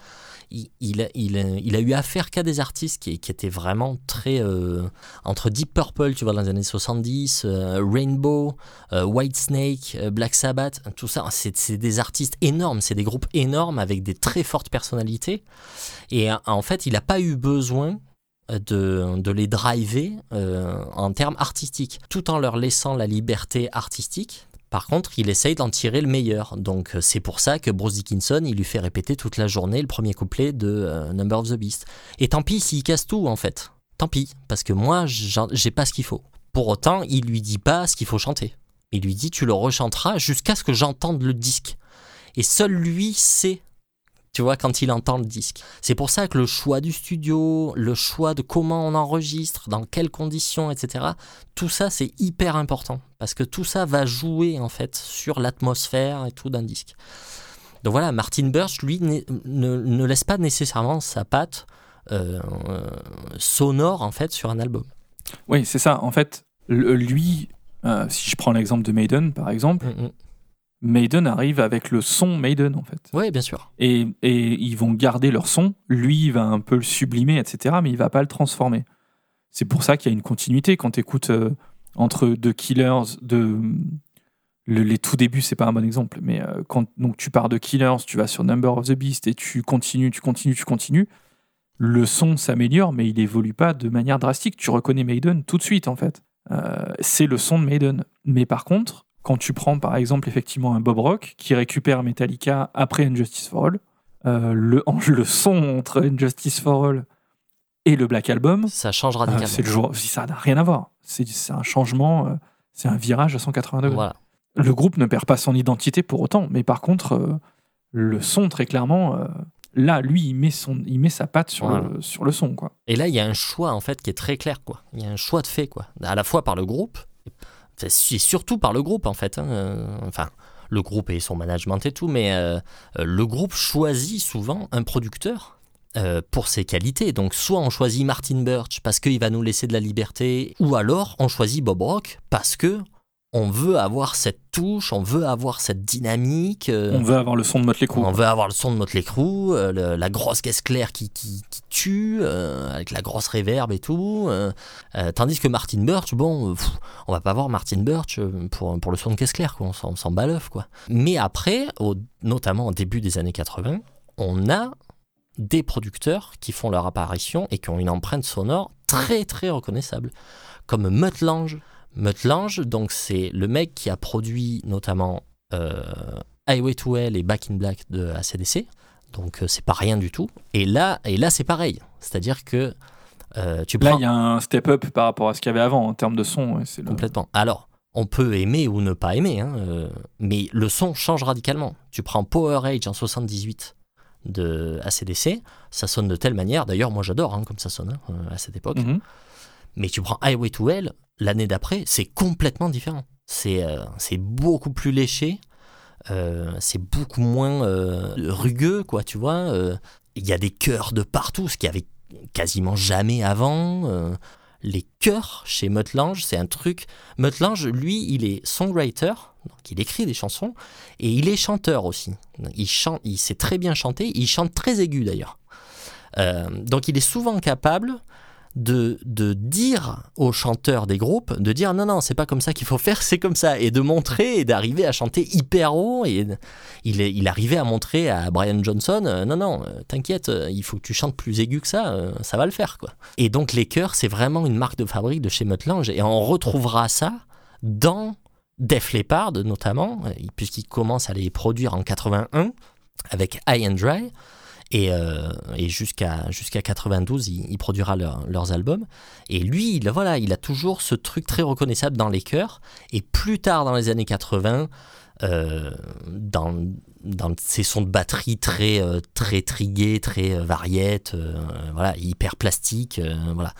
il, a- eu affaire qu'à des artistes qui, étaient vraiment très euh, entre Deep Purple, tu vois, dans les années 70, euh, Rainbow, euh, White Snake, Black Sabbath, tout ça, c'est des artistes énormes, c'est des groupes énormes avec des très fortes personnalités. Et en fait, il n'a pas eu besoin de, les driver en termes artistiques, tout en leur laissant la liberté artistique. Par contre, il essaye d'en tirer le meilleur. Donc euh, c'est pour ça que Bruce Dickinson, il lui fait répéter toute la journée le premier couplet de euh, Number of the Beast. Et tant pis s'il casse tout en fait. Tant pis, parce que moi, j'ai pas ce qu'il faut. Pour autant, il lui dit pas ce qu'il faut chanter. Il lui dit tu le rechanteras jusqu'à ce que j'entende le disque. Et seul lui sait, tu vois, quand il entend le disque. C'est pour ça que le choix du studio, le choix de comment on enregistre, dans quelles conditions, etc., tout ça c'est hyper important. Parce que tout ça va jouer en fait sur l'atmosphère et tout d'un disque. Donc voilà, Martin Birch, lui, ne, ne laisse pas nécessairement sa patte euh, sonore en fait sur un album. Oui, c'est ça. En fait, lui, euh, si je prends l'exemple de Maiden, par exemple, Mm, mm. Maiden arrive avec le son Maiden, en fait. Oui, bien sûr. Et, et ils vont garder leur son. Lui, il va un peu le sublimer, etc., mais il va pas le transformer. C'est pour ça qu'il y a une continuité. Quand tu écoutes entre The Killers, de, le- les tout débuts, c'est pas un bon exemple, mais euh, quand donc, tu pars de Killers, tu vas sur Number of the Beast et tu continues, tu continues, tu continues, le son s'améliore, mais il évolue pas de manière drastique. Tu reconnais Maiden tout de suite, en fait. Euh, c'est le son de Maiden. Mais par contre, quand tu prends par exemple effectivement un Bob Rock qui récupère Metallica après Injustice for All, euh, le, le son entre Injustice for All et le Black Album, Ça change euh, radicalement. c'est le jour, ça n'a rien à voir. C'est un changement, euh, c'est un virage à 180 degrés. Voilà. Le groupe ne perd pas son identité pour autant, mais par contre, euh, le son très clairement, euh, là, lui, il met son, il met sa patte sur Voilà. le sur le son, quoi. Et là, il y a un choix en fait qui est très clair, quoi. Il y a un choix de fait, quoi. À la fois par le groupe, c'est surtout par le groupe en fait. hein. Euh, Enfin, le groupe et son management et tout, mais euh, euh, le groupe choisit souvent un producteur. pour ses qualités. Donc, soit on choisit Martin Birch parce qu'il va nous laisser de la liberté, ou alors on choisit Bob Rock parce que on veut avoir cette touche, on veut avoir cette dynamique. euh, On veut avoir le son de Motley Crue. on veut avoir le son de Motley Crue, euh, le- la grosse caisse claire qui, qui, qui tue, euh, avec la grosse réverb et tout. tandis que Martin Birch, bon, pff, on va pas voir Martin Birch pour, pour le son de caisse claire, quoi. On s'en- on s'en bat l'œuf, quoi. Mais après, au- notamment au début des années 80, on a des producteurs qui font leur apparition et qui ont une empreinte sonore très très reconnaissable, comme Mutt Lange. Mutt Lange, donc c'est le mec qui a produit notamment euh, Highway to Hell et Back in Black de ACDC. Donc euh, c'est pas rien du tout. Et là, et là c'est pareil. C'est-à-dire que euh, tu Là, il y a un step-up par rapport à ce qu'il y avait avant en termes de son. le- complètement. Alors, on peut aimer ou ne pas aimer, hein, euh, mais le son change radicalement. Tu prends Power Age en 78 de ACDC, ça sonne de telle manière. D'ailleurs, moi j'adore hein, comme ça sonne hein, à cette époque. Mhm. Mais tu prends Highway to Hell, l'année d'après, c'est complètement différent. C'est euh, beaucoup plus léché, euh, c'est beaucoup moins euh, rugueux, quoi, tu vois. euh, Il y a des chœurs de partout, ce qu'il y avait quasiment jamais avant. les chœurs chez Mutt Lange, c'est un truc. Mutt Lange, lui, il est songwriter, donc il écrit des chansons, et il est chanteur aussi. Il, chante, il sait très bien chanter, il chante très aigu d'ailleurs. Donc il est souvent capable de, dire aux chanteurs des groupes, de dire non, non, c'est pas comme ça qu'il faut faire, c'est comme ça, et de montrer et d'arriver à chanter hyper haut. Et il, arrivait à montrer à Brian Johnson, euh, non, non, euh, t'inquiète, euh, il faut que tu chantes plus aigu que ça, ça va le faire. quoi. Et donc les chœurs, c'est vraiment une marque de fabrique de chez Mutt Lange, et on retrouvera ça dans Def Leppard notamment, puisqu'il commence à les produire en 81 avec High and Dry. Et, euh, et jusqu'à jusqu'à 92, il, il produira leur- leurs albums. Et lui, il, voilà, il a toujours ce truc très reconnaissable dans les chœurs. Et plus tard, dans les années 80, euh, dans, dans ces sons de batterie très, euh, très trigués, très euh, voilà, hyper plastiques, euh, voilà,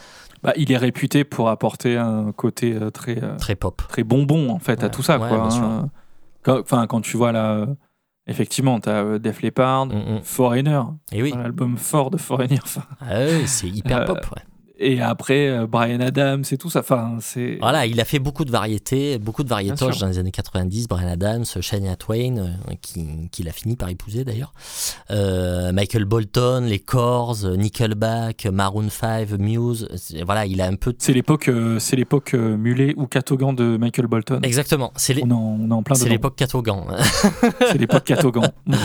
Bah, il est réputé pour apporter un côté très, très pop. très bonbon en fait à tout ça. Ouais, quoi, hein. Quand- Enfin, quand tu vois euh, effectivement, tu as Def Leppard, Mm, mm. Foreigner, Et oui, l'album fort de Foreigner. enfin. Ah c'est hyper Euh, pop. ouais. Et après, euh, Brian Adams et tout ça. Enfin, c'est. Voilà, il a fait beaucoup de variétés, beaucoup de variétoches dans les années 90. Brian Adams, Shania Twain, euh, qui, qu'il a fini par épouser d'ailleurs. Euh, Michael Bolton, les Corrs, Nickelback, Maroon 5, Muse. Voilà, il a un peu. C'est l'époque, euh, c'est l'époque euh, mulet ou catogan de Michael Bolton. Exactement, c'est les- On, est en, on en plein c'est l'époque Catogan. C'est l'époque catogan.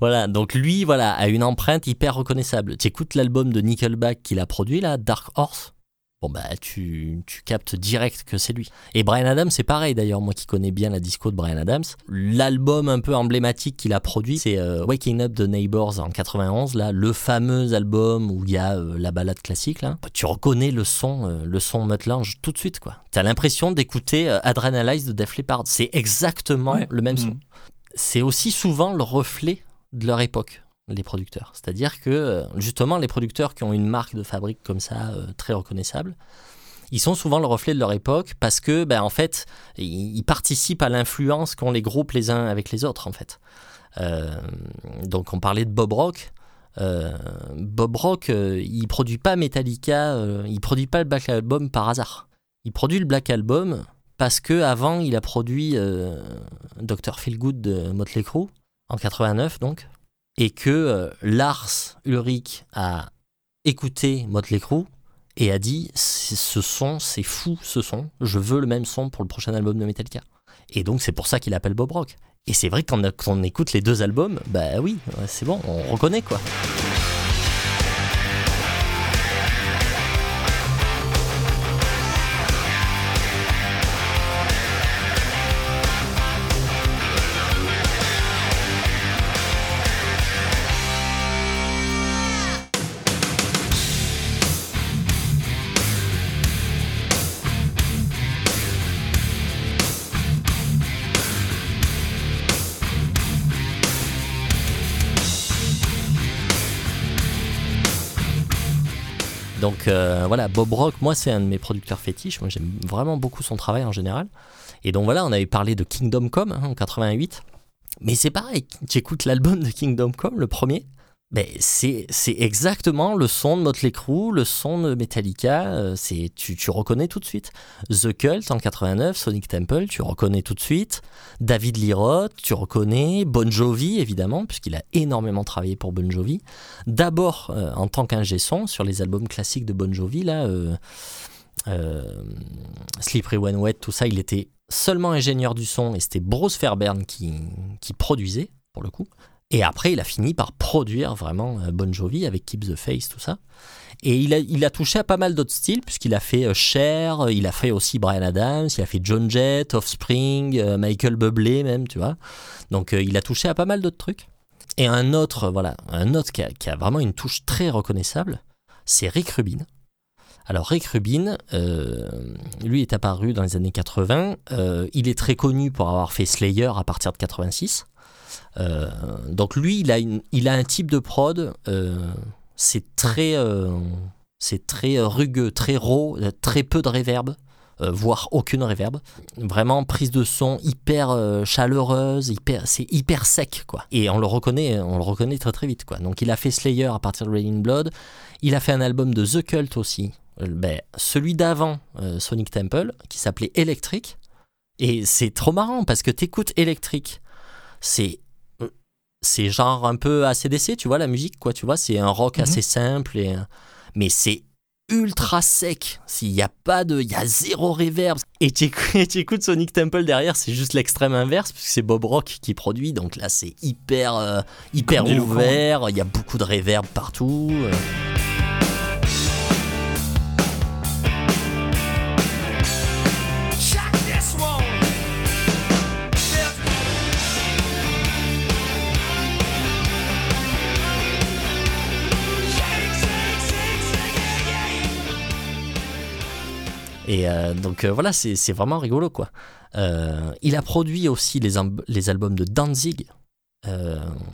Voilà, donc lui, voilà, a une empreinte hyper reconnaissable. Tu écoutes l'album de Nickelback qu'il a produit là, Dark Horse? Bon bah tu, tu captes direct que c'est lui. Et Brian Adams c'est pareil d'ailleurs, moi qui connais bien la disco de Brian Adams. L'album un peu emblématique qu'il a produit c'est euh, Waking Up the Neighbors en 91, là, le fameux album où il y a euh, la balade classique là. Tu reconnais le son, euh, le son Mutlange tout de suite quoi. T'as l'impression d'écouter Adrenalize de Def Leppard. C'est exactement Ouais. le même son Mhm. c'est aussi souvent le reflet de leur époque, les producteurs. C'est-à-dire que, euh, justement, les producteurs qui ont une marque de fabrique comme ça, euh, très reconnaissable, ils sont souvent le reflet de leur époque parce que, ben, en fait, ils participent à l'influence qu'ont les groupes les uns avec les autres, en fait. Euh, donc, on parlait de Bob Rock. Bob Rock, il produit pas Metallica, il produit pas le Black Album par hasard. Il produit le Black Album parce que avant il a produit Dr Feelgood de Motley Crue en 89 donc et que euh, Lars Ulrich a écouté Motley Crue et a dit ce son c'est fou ce son je veux le même son pour le prochain album de Metallica. Et donc c'est pour ça qu'il appelle Bob Rock. Et c'est vrai que quand on, écoute les deux albums bah oui c'est bon on reconnaît quoi Donc euh, voilà, Bob Rock, moi c'est un de mes producteurs fétiches. Moi j'aime vraiment beaucoup son travail en général. Et donc voilà, on avait parlé de Kingdom Come hein, en 88. Mais c'est pareil, tu écoutes l'album de Kingdom Come, le premier. Ben, c'est exactement le son de Motley Crue, le son de Metallica. euh, c'est tu, tu reconnais tout de suite. The Cult en 89, Sonic Temple, tu reconnais tout de suite. David Lee Roth, tu reconnais. Bon Jovi évidemment, puisqu'il a énormément travaillé pour Bon Jovi. D'abord euh, en tant qu'ingé son sur les albums classiques de Bon Jovi, là, euh, Slippery When Wet, tout ça, il était seulement ingénieur du son et c'était Bruce Fairbairn qui, qui produisait pour le coup. Et après, il a fini par produire vraiment euh, Bon Jovi avec Keep the Face, tout ça. Et il a, touché à pas mal d'autres styles, puisqu'il a fait euh, Cher, il a fait aussi Brian Adams, il a fait John Jett, Offspring, euh, Michael Bublé même, tu vois. Donc il a touché à pas mal d'autres trucs. Et un autre, voilà, un autre qui a, vraiment une touche très reconnaissable, c'est Rick Rubin. Alors Rick Rubin, lui est apparu dans les années 80. euh, il est très connu pour avoir fait Slayer à partir de 86. Euh, donc lui, il a, un type de prod, euh, c'est très, euh, c'est très rugueux, très raw, très peu de reverb, euh, voire aucune reverb. Vraiment prise de son hyper chaleureuse, c'est hyper sec quoi. Et on le reconnaît, on le reconnaît très très vite quoi. Donc il a fait Slayer à partir de Raining Blood. Il a fait un album de The Cult aussi, ben, celui d'avant Sonic Temple qui s'appelait Electric. Et c'est trop marrant parce que t'écoutes Electric, c'est c'est genre un peu ACDC, tu vois, la musique, quoi, tu vois, c'est un rock Mhm. assez simple, et, euh, mais c'est ultra sec. S'il n'y a pas de. Il y a zéro reverb. Et tu écoutes, Sonic Temple derrière, c'est juste l'extrême inverse, puisque c'est Bob Rock qui produit, donc là c'est hyper, euh, hyper Grandiloquent. ouvert, il y a beaucoup de reverb partout. euh. Et euh, donc euh, voilà, c'est vraiment rigolo quoi. Euh, il a produit aussi les, albums de Danzig,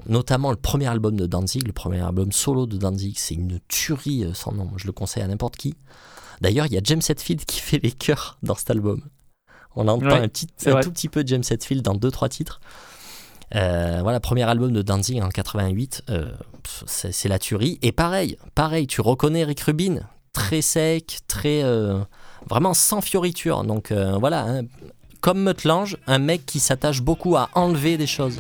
notamment le premier album de Danzig, le premier album solo de Danzig, c'est une tuerie sans nom, je le conseille à n'importe qui. D'ailleurs, il y a James Hetfield qui fait les chœurs dans cet album. On entend Ouais, un, petit, tout petit peu de James Hetfield dans deux trois titres. Euh, voilà, premier album de Danzig en 88, euh, pff, c'est c'est la tuerie. Et pareil, pareil, tu reconnais Rick Rubin, très sec, très euh, vraiment sans fioriture. Donc euh, voilà, hein, comme Meutlange, un mec qui s'attache beaucoup à enlever des choses.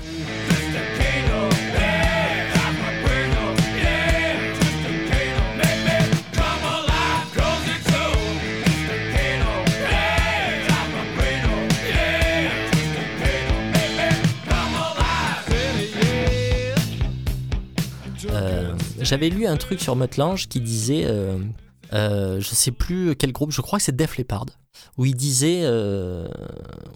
Euh, J'avais lu un truc sur Meutlange qui disait, euh, euh, je sais plus quel groupe, je crois que c'est Def Leppard, où il disait, euh,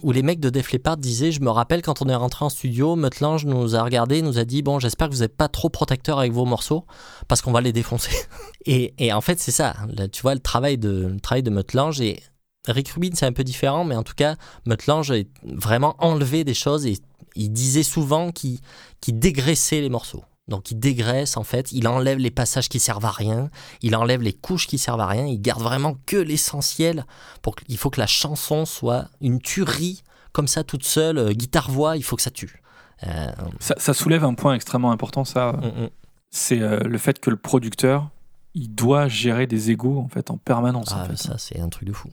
où les mecs de Def Leppard disaient, je me rappelle quand on est rentré en studio, Meutlange nous a regardé, nous a dit, bon, j'espère que vous n'êtes pas trop protecteur avec vos morceaux, parce qu'on va les défoncer. et, en fait, c'est ça, tu vois, le travail de, de Meutlange et Rick Rubin, c'est un peu différent, mais en tout cas, Meutlange a vraiment enlevé des choses et il disait souvent qu'il dégraissait les morceaux. Donc il dégraisse en fait, il enlève les passages qui servent à rien, il enlève les couches qui servent à rien, il garde vraiment que l'essentiel. Pour il faut que la chanson soit une tuerie comme ça toute seule, euh, guitare voix, il faut que ça tue. Euh, Ça, ça soulève un point extrêmement important, ça. mm, mm. C'est euh, le fait que le producteur, il doit gérer des égos en fait en permanence. en Ah, fait. ça c'est un truc de fou.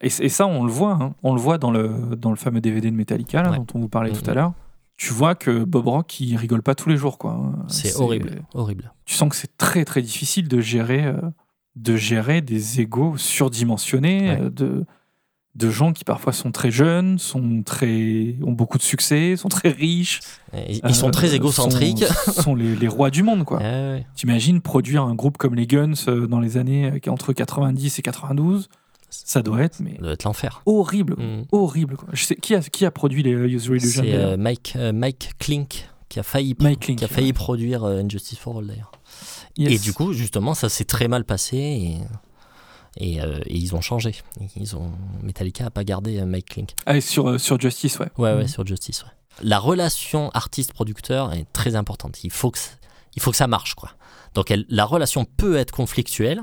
Et, et ça, on le voit. hein. On le voit dans le, dans le fameux DVD de Metallica là, Ouais. dont on vous parlait tout Mhm. à l'heure. Tu vois que Bob Rock, il rigole pas tous les jours. quoi. C'est horrible, horrible. Tu sens que c'est très très difficile de gérer, euh, de gérer des égos surdimensionnés, Ouais. euh, de, de gens qui parfois sont très jeunes, sont très, ont beaucoup de succès, sont très riches. Ils sont euh, très égocentriques. Sont, sont les, les rois du monde. quoi. Ouais, ouais. T'imagines produire un groupe comme les Guns dans les années entre 90 et 92 Ça doit être mais Ça doit être l'enfer. horrible. Mm. Horrible. quoi. Je sais, qui, a, qui a produit les euh, User Illusion C'est euh, Mike, euh, Mike Klink qui a failli, Mike Klink, qui a failli produire euh, Injustice for All d'ailleurs. Yes. Et du coup, justement, ça s'est très mal passé et, et, euh, et ils ont changé. Ils ont, Metallica n'a pas gardé Mike Klink. Ah, et sur, euh, sur Justice, ouais. Ouais, ouais, Mhm. sur Justice. ouais. La relation artiste-producteur est très importante. Il faut que, il faut que ça marche, quoi. Donc, elle- la relation peut être conflictuelle.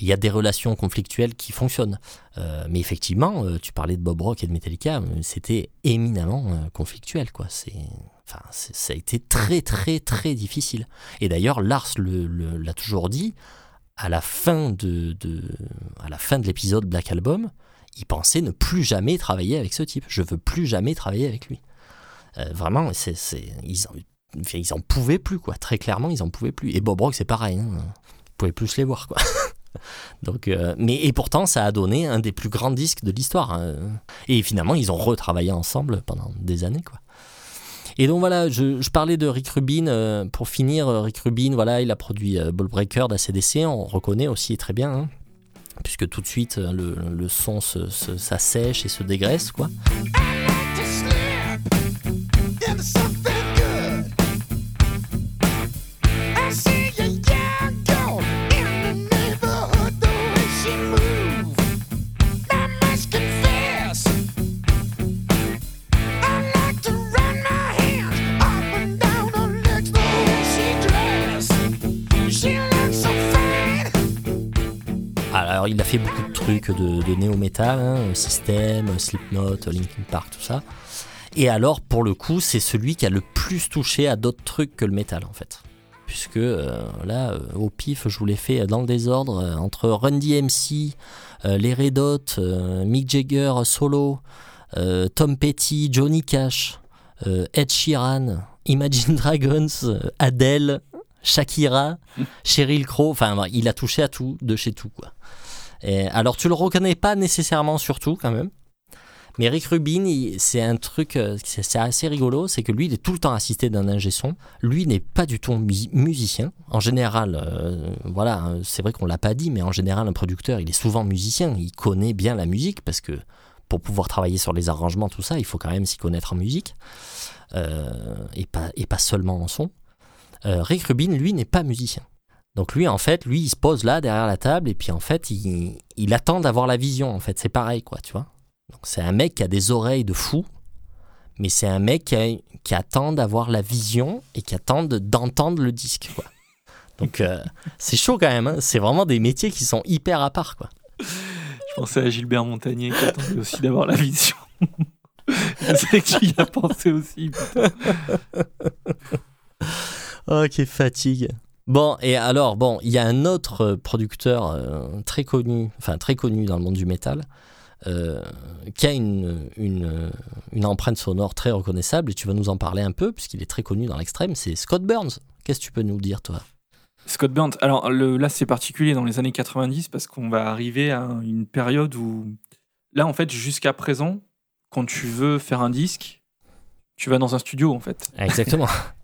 Il y a des relations conflictuelles qui fonctionnent. Euh, mais effectivement, euh, tu parlais de Bob Rock et de Metallica, euh, c'était éminemment conflictuel, quoi. Enfin, ça a été très, très, très difficile. Et d'ailleurs, Lars l'a toujours dit. À la fin de, l'épisode Black Album, il pensait ne plus jamais travailler avec ce type. Je veux plus jamais travailler avec lui. Vraiment, ils, en, pouvaient plus, quoi. Très clairement, ils en pouvaient plus. Et Bob Rock, c'est pareil. Hein. Ils pouvaient plus les voir, quoi. Donc, euh, mais et pourtant, ça a donné un des plus grands disques de l'histoire. hein. Et finalement, ils ont retravaillé ensemble pendant des années, quoi. Et donc voilà, je, parlais de Rick Rubin. euh, pour finir, euh, Rick Rubin, voilà, il a produit Ball Breaker d'ACDC. On reconnaît aussi très bien, hein, puisque tout de suite le, le son s'assèche et se dégraisse, quoi. Alors, il a fait beaucoup de trucs de, de néo-metal, hein, System, Slipknot, Linkin Park, tout ça. Et alors, pour le coup, c'est celui qui a le plus touché à d'autres trucs que le métal, en fait. Puisque euh, là, euh, au pif, je vous l'ai fait dans le désordre, euh, entre Run DMC, euh, les Red Hot, Mick Jagger solo, Tom Petty, Johnny Cash, Ed Sheeran, Imagine Dragons, Adele, Shakira, Cheryl Crow, enfin, il a touché à tout, de chez tout, quoi. Alors, tu le reconnais pas nécessairement sur tout, quand même. Mais Rick Rubin, c'est un truc, euh, c'est assez rigolo, c'est que lui, il est tout le temps assisté d'un ingé son. Lui n'est pas du tout mu- musicien. En général, euh, voilà, c'est vrai qu'on l'a pas dit, mais en général, un producteur, il est souvent musicien. Il connaît bien la musique parce que pour pouvoir travailler sur les arrangements, tout ça, il faut quand même s'y connaître en musique euh, et pas seulement en son. Rick Rubin, lui, n'est pas musicien. Donc lui, en fait, lui, il se pose là derrière la table et puis en fait, il, il attend d'avoir la vision. En fait, c'est pareil, quoi, tu vois. Donc c'est un mec qui a des oreilles de fou, mais c'est un mec qui, a- qui attend d'avoir la vision et qui attend de- d'entendre le disque, quoi. Donc euh, c'est chaud quand même. hein. C'est vraiment des métiers qui sont hyper à part, quoi. Je pensais à Gilbert Montagnier qui attendait aussi d'avoir la vision. Tu y as pensé aussi. putain. Oh, quelle fatigue. Bon, et alors, bon, il y a un autre euh, producteur euh, très connu, enfin très connu dans le monde du métal, euh, qui a une, une, une empreinte sonore très reconnaissable, et tu vas nous en parler un peu, puisqu'il est très connu dans l'extrême, c'est Scott Burns. Qu'est-ce que tu peux nous dire, toi? Scott Burns. Alors le, là, c'est particulier dans les années 90 parce qu'on va arriver à une période où, là, en fait, jusqu'à présent, quand tu veux faire un disque, tu vas dans un studio, en fait. Exactement.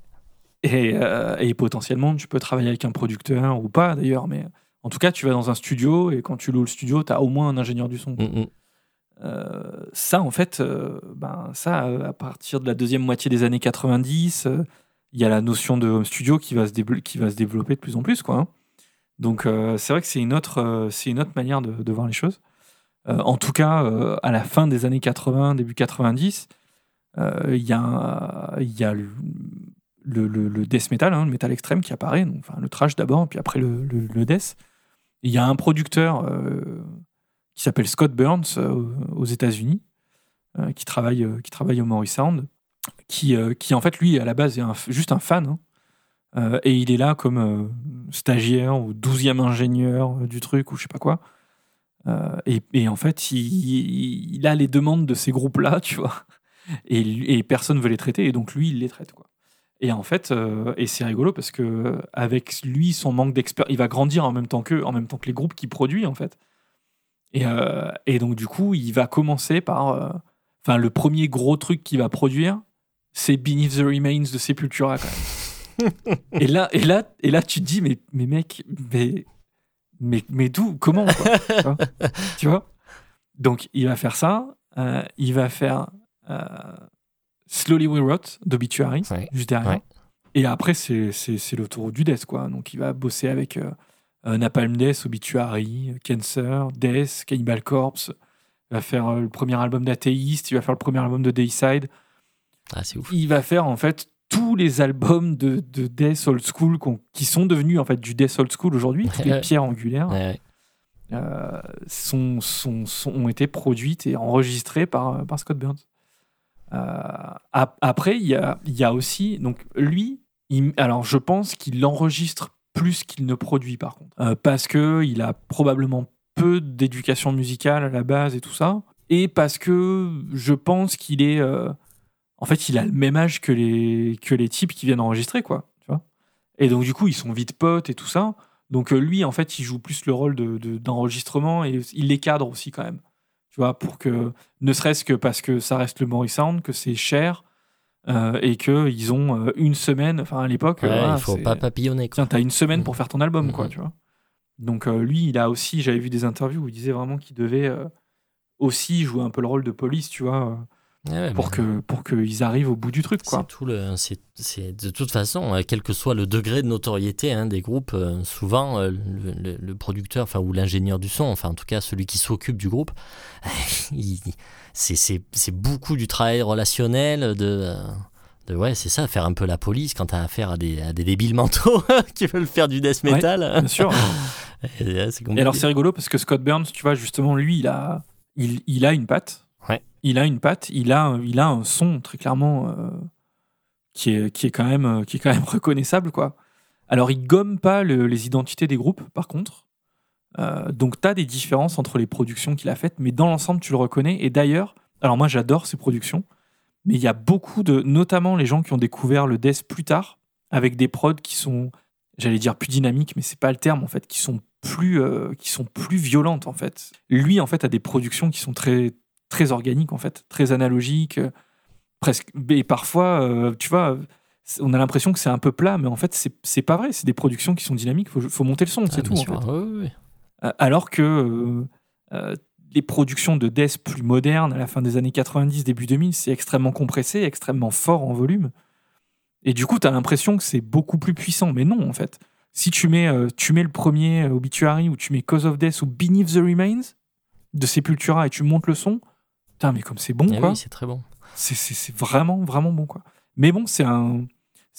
Et, euh, et potentiellement, tu peux travailler avec un producteur ou pas, d'ailleurs. Mais en tout cas, tu vas dans un studio et quand tu loues le studio, tu as au moins un ingénieur du son. Mm, mm. Euh, ça, en fait, euh, ben, ça, à partir de la deuxième moitié des années 90, euh, il y a la notion de home studio qui va se, qui va se développer de plus en plus. Quoi, hein. Donc, c'est vrai que c'est une, autre, une autre manière de, de voir les choses. En tout cas, à la fin des années 80, début 90, euh, il y a, y a le, le, le- death metal, hein, le metal extrême qui apparaît, donc, enfin, le trash d'abord, puis après le, le, death. Il y a un producteur euh, qui s'appelle Scott Burns euh, aux États-Unis, euh, qui, travaille, qui travaille au Sound, qui, qui en fait, lui, à la base, est juste un fan. hein. Et il est là comme stagiaire ou douzième ingénieur du truc ou je sais pas quoi. Et, en fait, il, a les demandes de ces groupes-là, tu vois. Et, et personne veut les traiter, et donc lui, il les traite, quoi. Et en fait, euh, et c'est rigolo parce que avec lui, son manque d'expérience, il va grandir en même temps que, en même temps que les groupes qu'il produit, en fait. Et, euh, et donc, du coup, il va commencer par. euh, Enfin, le premier gros truc qu'il va produire, c'est Beneath the Remains de Sepultura, quand même. et, là, et, là, et là, tu te dis, mais, mais mec, mais, mais, mais d'où Comment tu, vois? Donc, il va faire ça. il va faire Slowly We Rot d'Obituary, Ouais. juste derrière. Ouais. Et après, c'est c'est- c'est l'autoroute du Death, quoi. Donc, il va bosser avec euh, euh, Napalm Death, Obituary, Cancer, Death, Cannibal Corpse. Il va faire euh, le premier album d'Athéiste, il va faire le premier album de Dayside. Ah, c'est ouf. Il va faire, en fait, tous les albums de, de Death Old School qu'on- qui sont devenus, en fait, du Death Old School aujourd'hui. Toutes les pierres angulaires euh, sont, sont, sont- ont été produites et enregistrées par, par Scott Burns. Euh, ap- après, il y a, aussi, donc lui, alors je pense qu'il enregistre plus qu'il ne produit par contre, Euh, parce que il a probablement peu d'éducation musicale à la base et tout ça, et parce que je pense qu'il est, euh, en fait, il a le même âge que les que les types qui viennent enregistrer quoi, tu vois. Et donc du coup, ils sont vite potes et tout ça. Donc lui, en fait, il joue plus le rôle de- de- d'enregistrement et il les cadre aussi quand même. Tu vois, pour que, ne serait-ce que parce que ça reste le Maurice Sound, que c'est cher euh, et qu'ils ont euh, une semaine, enfin à l'époque, Ouais, euh, il faut pas papillonner. Quoi. Tiens, t'as une semaine pour faire ton album, quoi, Mhm. tu vois. Donc euh, lui, il a aussi, j'avais vu des interviews où il disait vraiment qu'il devait aussi jouer un peu le rôle de police, tu vois, Ouais, ouais, pour que pour qu'ils arrivent au bout du truc, quoi. C'est tout le, de toute façon, euh, quel que soit le degré de notoriété hein, des groupes, euh, souvent euh, le, le- le producteur, enfin ou l'ingénieur du son, enfin en tout cas celui qui s'occupe du groupe, c'est, beaucoup du travail relationnel, de, de ouais, c'est ça, faire un peu la police quand t'as affaire à des, à des débiles mentaux qui veulent faire du death Ouais, metal. Bien sûr. Et, Et alors c'est rigolo parce que Scott Burns, tu vois, justement, lui, il a, il, il a une patte. Il a une patte. Il a, il a un son très clairement euh, qui est, qui est quand même, euh, qui est quand même reconnaissable, quoi. Alors il gomme pas le- les identités des groupes, par contre. Euh, donc tu as des différences entre les productions qu'il a faites, mais dans l'ensemble tu le reconnais. Et d'ailleurs, alors moi j'adore ces productions, mais il y a beaucoup de, notamment les gens qui ont découvert le death plus tard, avec des prods qui sont, j'allais dire plus dynamiques, mais c'est pas le terme en fait, qui sont plus, qui sont plus violentes en fait. Lui en fait a des productions qui sont très, très organiques en fait, très analogiques, euh, presque. Et parfois, euh, tu vois, c'est- on a l'impression que c'est un peu plat, mais en fait c'est pas vrai. C'est des productions qui sont dynamiques. Faut, faut monter le son, Ah, c'est tout en fait. Ouais. Euh, Alors que euh, euh, les productions de death plus modernes à la fin des années 90, début 2000, c'est extrêmement compressé, extrêmement fort en volume. Et du coup, tu as l'impression que c'est beaucoup plus puissant. Mais non, en fait. si tu mets, euh, tu mets le premier euh, Obituary ou tu mets Cause of Death ou Beneath the Remains de Sepultura et tu montes le son, putain, mais comme c'est bon, Eh quoi. oui, c'est très bon. C'est- vraiment, vraiment bon, quoi. Mais bon, c'est un,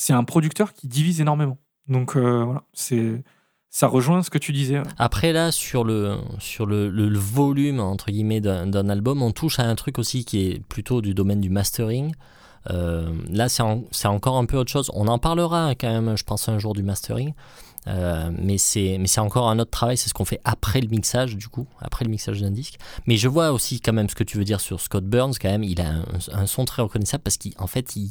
un producteur qui divise énormément. Donc euh, voilà, c'est, ça rejoint ce que tu disais. Après là, sur le, sur le, le- le volume entre guillemets d'un album, on touche à un truc aussi qui est plutôt du domaine du mastering. Euh, là, c'est en- c'est encore un peu autre chose. On en parlera quand même, je pense, un jour du mastering. Euh, mais c'est encore un autre travail, c'est ce qu'on fait après le mixage du coup, après le mixage d'un disque. Mais je vois aussi quand même ce que tu veux dire sur Scott Burns quand même, il a un, son très reconnaissable parce qu'en fait il,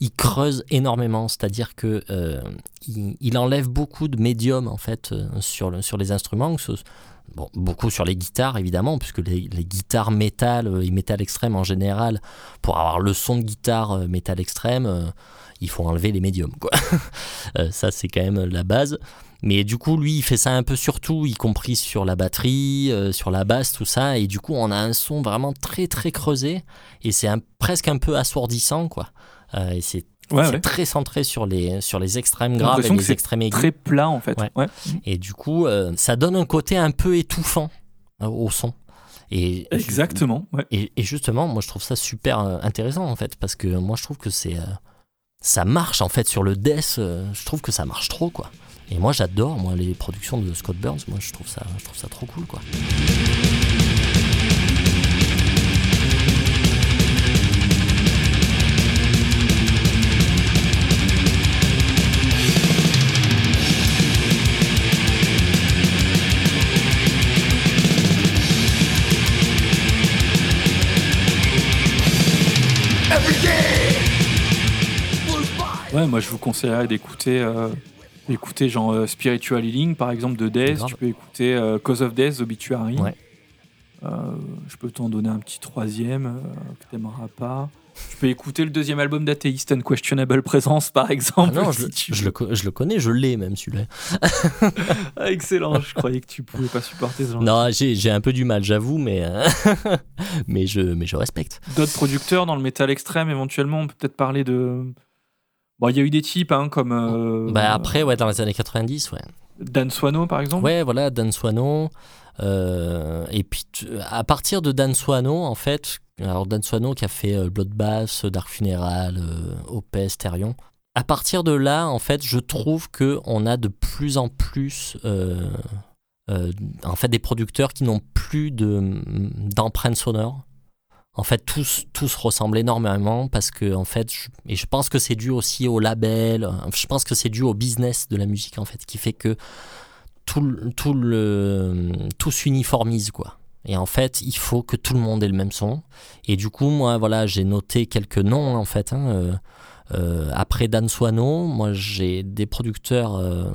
il creuse énormément, c'est-à-dire que euh, il, enlève beaucoup de médium en fait euh, sur, le- sur les instruments, beaucoup sur les guitares évidemment, puisque les, guitares métal euh, et métal extrême en général, pour avoir le son de guitare euh, métal extrême, euh, il faut enlever les médiums quoi. Ça c'est quand même la base. Mais du coup, lui, il fait ça un peu sur tout, y compris sur la batterie, sur la basse, tout ça. Et du coup, on a un son vraiment très très creusé. Et c'est presque un peu assourdissant, quoi. Et c'est Ouais, c'est ouais. très centré sur les, sur les extrêmes graves et les extrêmes aigus. Très plat, en fait. Ouais. Et du coup, euh, ça donne un côté un peu étouffant euh, au son. Et, Exactement. Et, et justement, moi, je trouve ça super euh, intéressant, en fait, parce que moi, je trouve que c'est. euh, ça marche, en fait, sur le death. je trouve que ça marche trop, quoi. Et moi, j'adore, moi, les productions de Scott Burns. Moi, je trouve ça, je trouve ça trop cool, quoi. Ouais, moi je vous conseillerais d'écouter euh, genre euh, Spiritual Healing par exemple de Death, tu peux écouter euh, Cause of Death Obituary. Ouais. Euh, je peux t'en donner un petit troisième que t'aimeras pas. Tu peux écouter le deuxième album d'Atheist Unquestionable Presence par Ah exemple. non, si je, tu je le, co- je le connais, je l'ai même, celui-là. Ah, excellent, je croyais que tu pouvais pas supporter ce genre. Non, j'ai un peu du mal, j'avoue, mais, mais, je, mais je respecte. D'autres producteurs dans le métal extrême éventuellement, on peut peut-être parler de. Bon, il y a eu des types hein, comme euh, Bah après, ouais, dans les années 90, ouais. Dan Swano par exemple. Ouais, voilà, Dan Swano. euh, et puis, à partir de Dan Swano, en fait, alors Dan Swano qui a fait euh, Bloodbath, Dark Funeral, euh, Opeth, Therion. À partir de là, en fait, je trouve que on a de plus en plus, en fait, des producteurs qui n'ont plus de d'empreinte sonore. En fait, tous, tous ressemblent énormément parce que, en fait, et je pense que c'est dû aussi au label, je pense que c'est dû au business de la musique, en fait, qui fait que tout, tout, s'uniformise, quoi. Et en fait, il faut que tout le monde ait le même son. Et du coup, moi, voilà, j'ai noté quelques noms, en fait. hein, euh, euh, après Dan Swano, moi, j'ai des producteurs, euh,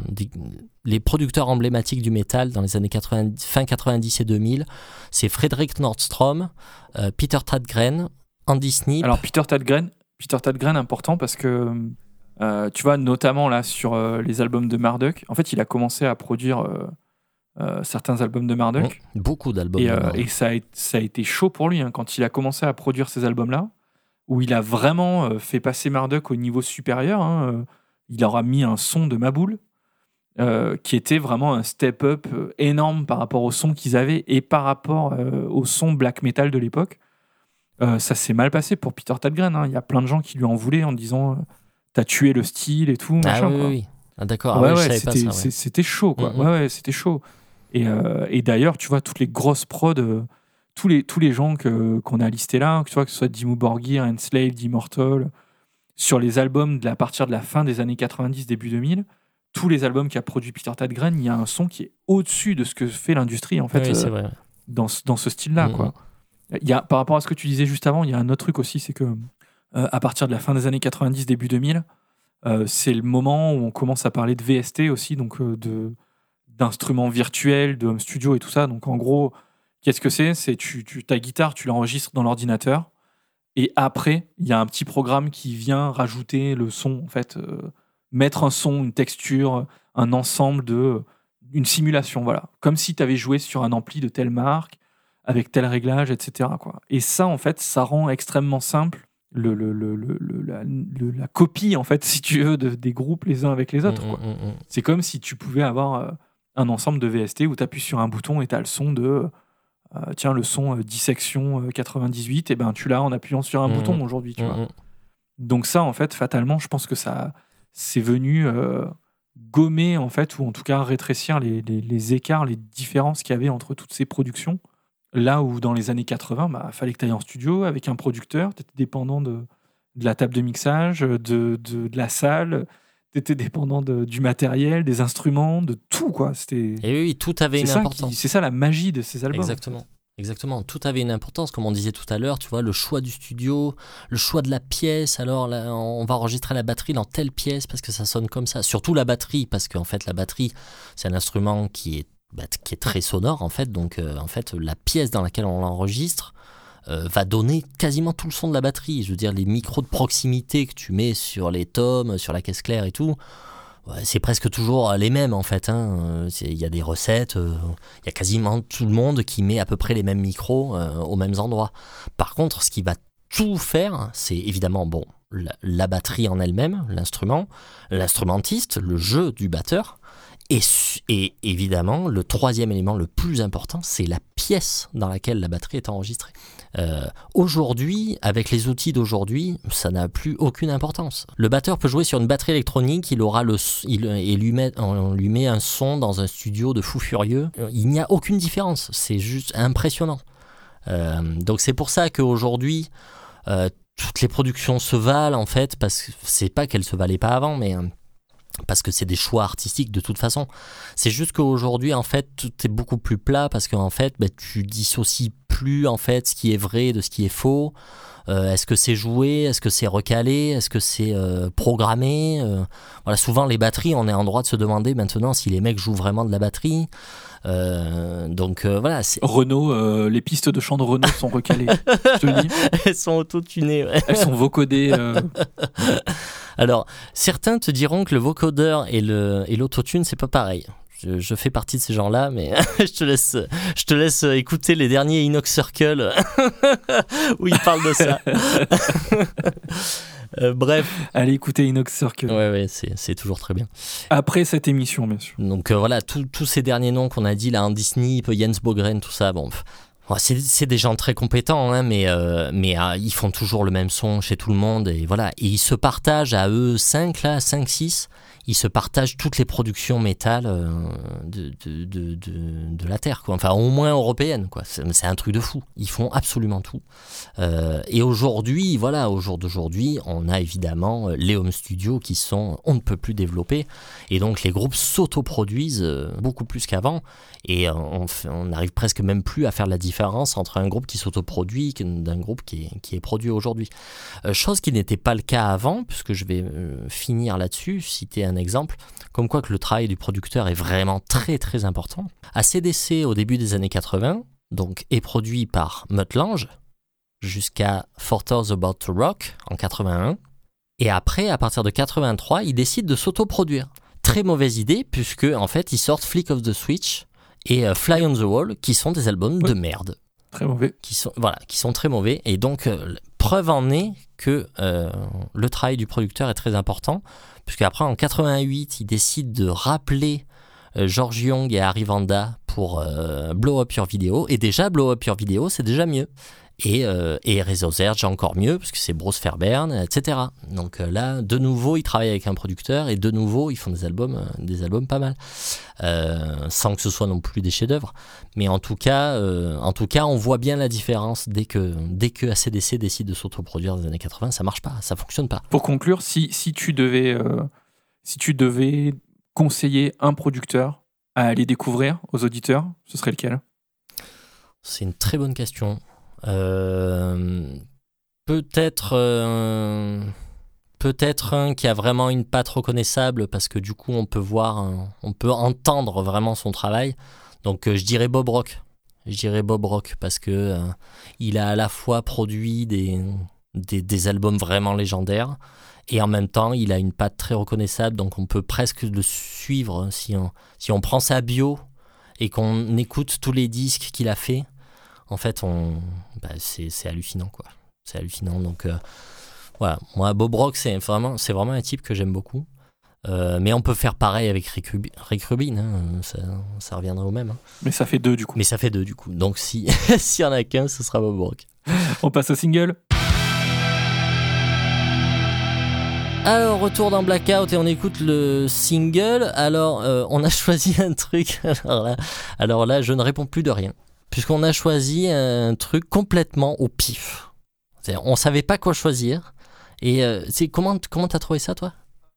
les producteurs emblématiques du métal dans les années 90, fin 90 et 2000. C'est Frederick Nordstrom, euh, Peter Tadgren, Andy Snip. Alors Peter Tadgren, Peter Tadgren important parce que euh, tu vois notamment là sur euh, les albums de Marduk, en fait il a commencé à produire certains albums de Marduk beaucoup d'albums. et, et ça, a, ça a été chaud pour lui hein, quand il a commencé à produire ces albums là où il a vraiment fait passer Marduk au niveau supérieur. hein, il leur a mis un son de Maboule. Euh, qui était vraiment un step-up euh, énorme par rapport au son qu'ils avaient et par rapport euh, au son black metal de l'époque. Euh, ça s'est mal passé pour Peter Tadgren. hein. Il y a plein de gens qui lui en voulaient en disant T'as tué le style et tout. Ah oui, quoi. oui. Ah, d'accord, ah Ouais, ouais, ouais, c'était ouais. chaud, quoi. Mhm. Ouais, ouais, c'était chaud. Et, et d'ailleurs, tu vois, toutes les grosses prods, tous, les, tous les gens qu'on a listés là, que tu vois, que ce soit Dimmu Borgir, Enslaved, Immortal, sur les albums de la, à partir de la fin des années 90, début 2000, tous les albums qu'a produit Peter Tadgren, il y a un son qui est au-dessus de ce que fait l'industrie, en fait, Oui, euh, vrai. dans, ce- dans ce style-là, quoi. Il y a, par rapport à ce que tu disais juste avant, il y a un autre truc aussi, c'est que euh, à partir de la fin des années 90, début 2000, euh, c'est le moment où on commence à parler de VST aussi, donc de d'instruments virtuels, de home studio et tout ça. Donc en gros, qu'est-ce que c'est? C'est tu, tu ta guitare, tu l'enregistres dans l'ordinateur, et après il y a un petit programme qui vient rajouter le son, en fait, mettre un son, une texture, un ensemble de une simulation, voilà, comme si tu avais joué sur un ampli de telle marque avec tel réglage, etc. Quoi. Et ça, en fait, ça rend extrêmement simple le, le- le- le- la, copie, en fait, si tu veux, de- des groupes les uns avec les autres. Mm, quoi. mm, mm, mm. C'est comme si tu pouvais avoir euh, un ensemble de VST où tu appuies sur un bouton et tu as le son de. euh, tiens, le son euh, dissection euh, 98, et ben tu l'as en appuyant sur un bouton aujourd'hui. Tu vois. Donc, ça, en fait, fatalement, je pense que ça c'est venu euh, gommer, en fait, ou en tout cas rétrécir les, les- les écarts, les différences qu'il y avait entre toutes ces productions. Là où dans les années 80, bah, fallait que tu ailles en studio avec un producteur, tu étais dépendant de, de la table de mixage, de, de, de la salle, tu étais dépendant de- du matériel, des instruments, de tout. quoi. C'était Et oui, tout avait une importance. c'est ça la magie de ces albums. Exactement. Exactement. Tout avait une importance, comme on disait tout à l'heure, tu vois, le choix du studio, le choix de la pièce. Alors, là, on va enregistrer la batterie dans telle pièce parce que ça sonne comme ça. Surtout la batterie, parce qu'en fait, la batterie, c'est un instrument qui est, bah, qui est très sonore, en fait. Donc, euh, en fait, la pièce dans laquelle on l'enregistre euh, va donner quasiment tout le son de la batterie. Je veux dire, les micros de proximité que tu mets sur les tomes, sur la caisse claire et tout, c'est presque toujours les mêmes, en fait. hein. Euh, Il y a des recettes. euh, il y a quasiment tout le monde qui met à peu près les mêmes micros euh, aux mêmes endroits. Par contre, ce qui va tout faire, c'est évidemment bon la batterie en elle-même, l'instrument, l'instrumentiste, le jeu du batteur, et, évidemment le troisième élément le plus important, c'est la pièce dans laquelle la batterie est enregistrée. Euh, aujourd'hui, avec les outils d'aujourd'hui, ça n'a plus aucune importance. Le batteur peut jouer sur une batterie électronique, il aura le, il, et lui met, on lui met un son dans un studio de fou furieux. Euh, Il n'y a aucune différence, c'est juste impressionnant. Euh, donc c'est pour ça qu'aujourd'hui, toutes les productions se valent en fait, parce que c'est pas qu'elles se valaient pas avant, mais parce que c'est des choix artistiques de toute façon. C'est juste qu'aujourd'hui, en fait, tout est beaucoup plus plat parce qu'en fait, bah, tu dissocies plus en fait ce qui est vrai de ce qui est faux. Euh, est-ce que c'est joué? Est-ce que c'est recalé? Est-ce que c'est euh, programmé? Euh, Voilà, souvent les batteries, on est en droit de se demander maintenant si les mecs jouent vraiment de la batterie. Donc voilà, Renault, les pistes de chant de Renault sont recalées. je te le dis. elles sont auto-tunées. ouais. Elles sont vocodées. Alors, certains te diront que le vocodeur et le et l'autotune, c'est pas pareil. Je, je fais partie de ces gens-là, mais je te laisse, je te laisse écouter les derniers Inox Circle où ils parlent de ça. Euh, bref, allez écouter Inox Circle. ouais, ouais, c'est toujours très bien. Après cette émission, bien sûr. Donc euh, voilà, tous ces derniers noms qu'on a dit là, Andy Snip, Jens Bogren, tout ça, bon. C'est des gens très compétents, hein, mais, euh, mais euh, ils font toujours le même son chez tout le monde. Et voilà. Et ils se partagent à eux 5, là, 5, 6. Ils se partagent toutes les productions métal euh, de, de, de, de, la Terre, quoi. Enfin, au moins européennes, quoi. C'est un truc de fou. Ils font absolument tout. Euh, et aujourd'hui, voilà, au jour d'aujourd'hui, on a évidemment euh, les home studios qui sont, on ne peut plus développer. Et donc les groupes s'autoproduisent beaucoup plus qu'avant. Et on, fait- on arrive presque même plus à faire la différence entre un groupe qui s'autoproduit d'un groupe qui est, qui est produit aujourd'hui. Chose qui n'était pas le cas avant, puisque je vais finir là-dessus, citer un exemple, comme quoi que le travail du producteur est vraiment très très important. À CDC au début des années 80, donc est produit par Mutt Lange, jusqu'à Tours About to Rock en 81. Et après, à partir de 83, ils décident de s'autoproduire. Très mauvaise idée, puisque en fait, ils sortent Flick of the Switch et euh, Fly on the Wall, qui sont des albums de merde, Très mauvais. qui sont voilà, qui sont très mauvais. Et donc, euh, preuve en est que euh, le travail du producteur est très important, puisque après en 88, ils décident de rappeler euh, George Young et Harry Vanda pour euh, Blow Up Your Video. Et déjà, Blow Up Your Video, c'est déjà mieux. Et, euh, et Réseau Serge encore mieux, parce que c'est Bruce Fairbairn, etc. Donc euh, là, de nouveau, ils travaillent avec un producteur, et de nouveau, ils font des albums, euh, des albums pas mal. Sans que ce soit non plus des chefs-d'œuvre. Mais en tout, cas, en tout cas, on voit bien la différence dès que, dès que ACDC décide de s'autoproduire dans les années 80, ça marche pas, ça fonctionne pas. Pour conclure, si, si, tu devais, si tu devais conseiller un producteur à aller découvrir aux auditeurs, ce serait lequel? C'est une très bonne question. Euh, peut-être euh, peut-être un qui a vraiment une patte reconnaissable parce que du coup on peut voir, on peut entendre vraiment son travail. Donc euh, je dirais Bob Rock. Je dirais Bob Rock parce que il a à la fois produit des, des, des albums vraiment légendaires et en même temps il a une patte très reconnaissable donc on peut presque le suivre si on, si on prend sa bio et qu'on écoute tous les disques qu'il a fait en fait, on, bah, c'est, hallucinant, quoi. c'est hallucinant. Donc euh, voilà, moi Bob Rock c'est vraiment, c'est vraiment un type que j'aime beaucoup. Euh, mais on peut faire pareil avec Rick, Rubi- Rick Rubin, hein, ça, ça reviendrait au même. hein. Mais ça fait deux du coup. Mais ça fait deux du coup. Donc si s'il y en a qu'un, ce sera Bob Rock. On passe au single. Alors, retour dans Blackout et on écoute le single. Alors, euh, on a choisi un truc. Alors là, alors là, je ne réponds plus de rien. Puisqu'on a choisi un truc complètement au pif. On savait pas quoi choisir. Et euh, c'est comment comment t'as trouvé ça, toi?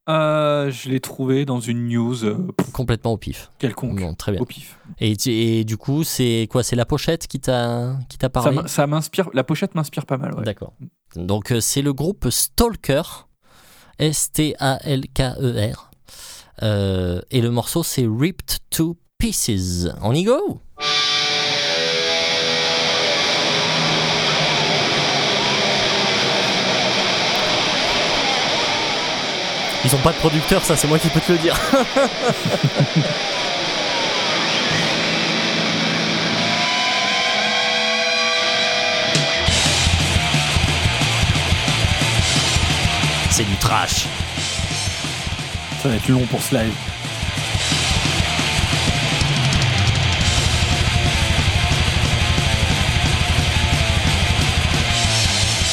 Euh, je l'ai trouvé dans une news euh, pff, Complètement au pif. quelconque. Bon, très bien. Au pif. Et, du coup, c'est quoi? C'est la pochette qui t'a qui t'a Ça, parlé? ça m'inspire. La pochette m'inspire pas mal. Ouais. D'accord. Donc c'est le groupe Stalker, S-T-A-L-K-E-R. Euh, et le morceau c'est Ripped to Pieces. On y go? Ils ont pas de producteur, ça c'est moi qui peux te le dire. C'est du trash. Ça va être long pour ce live.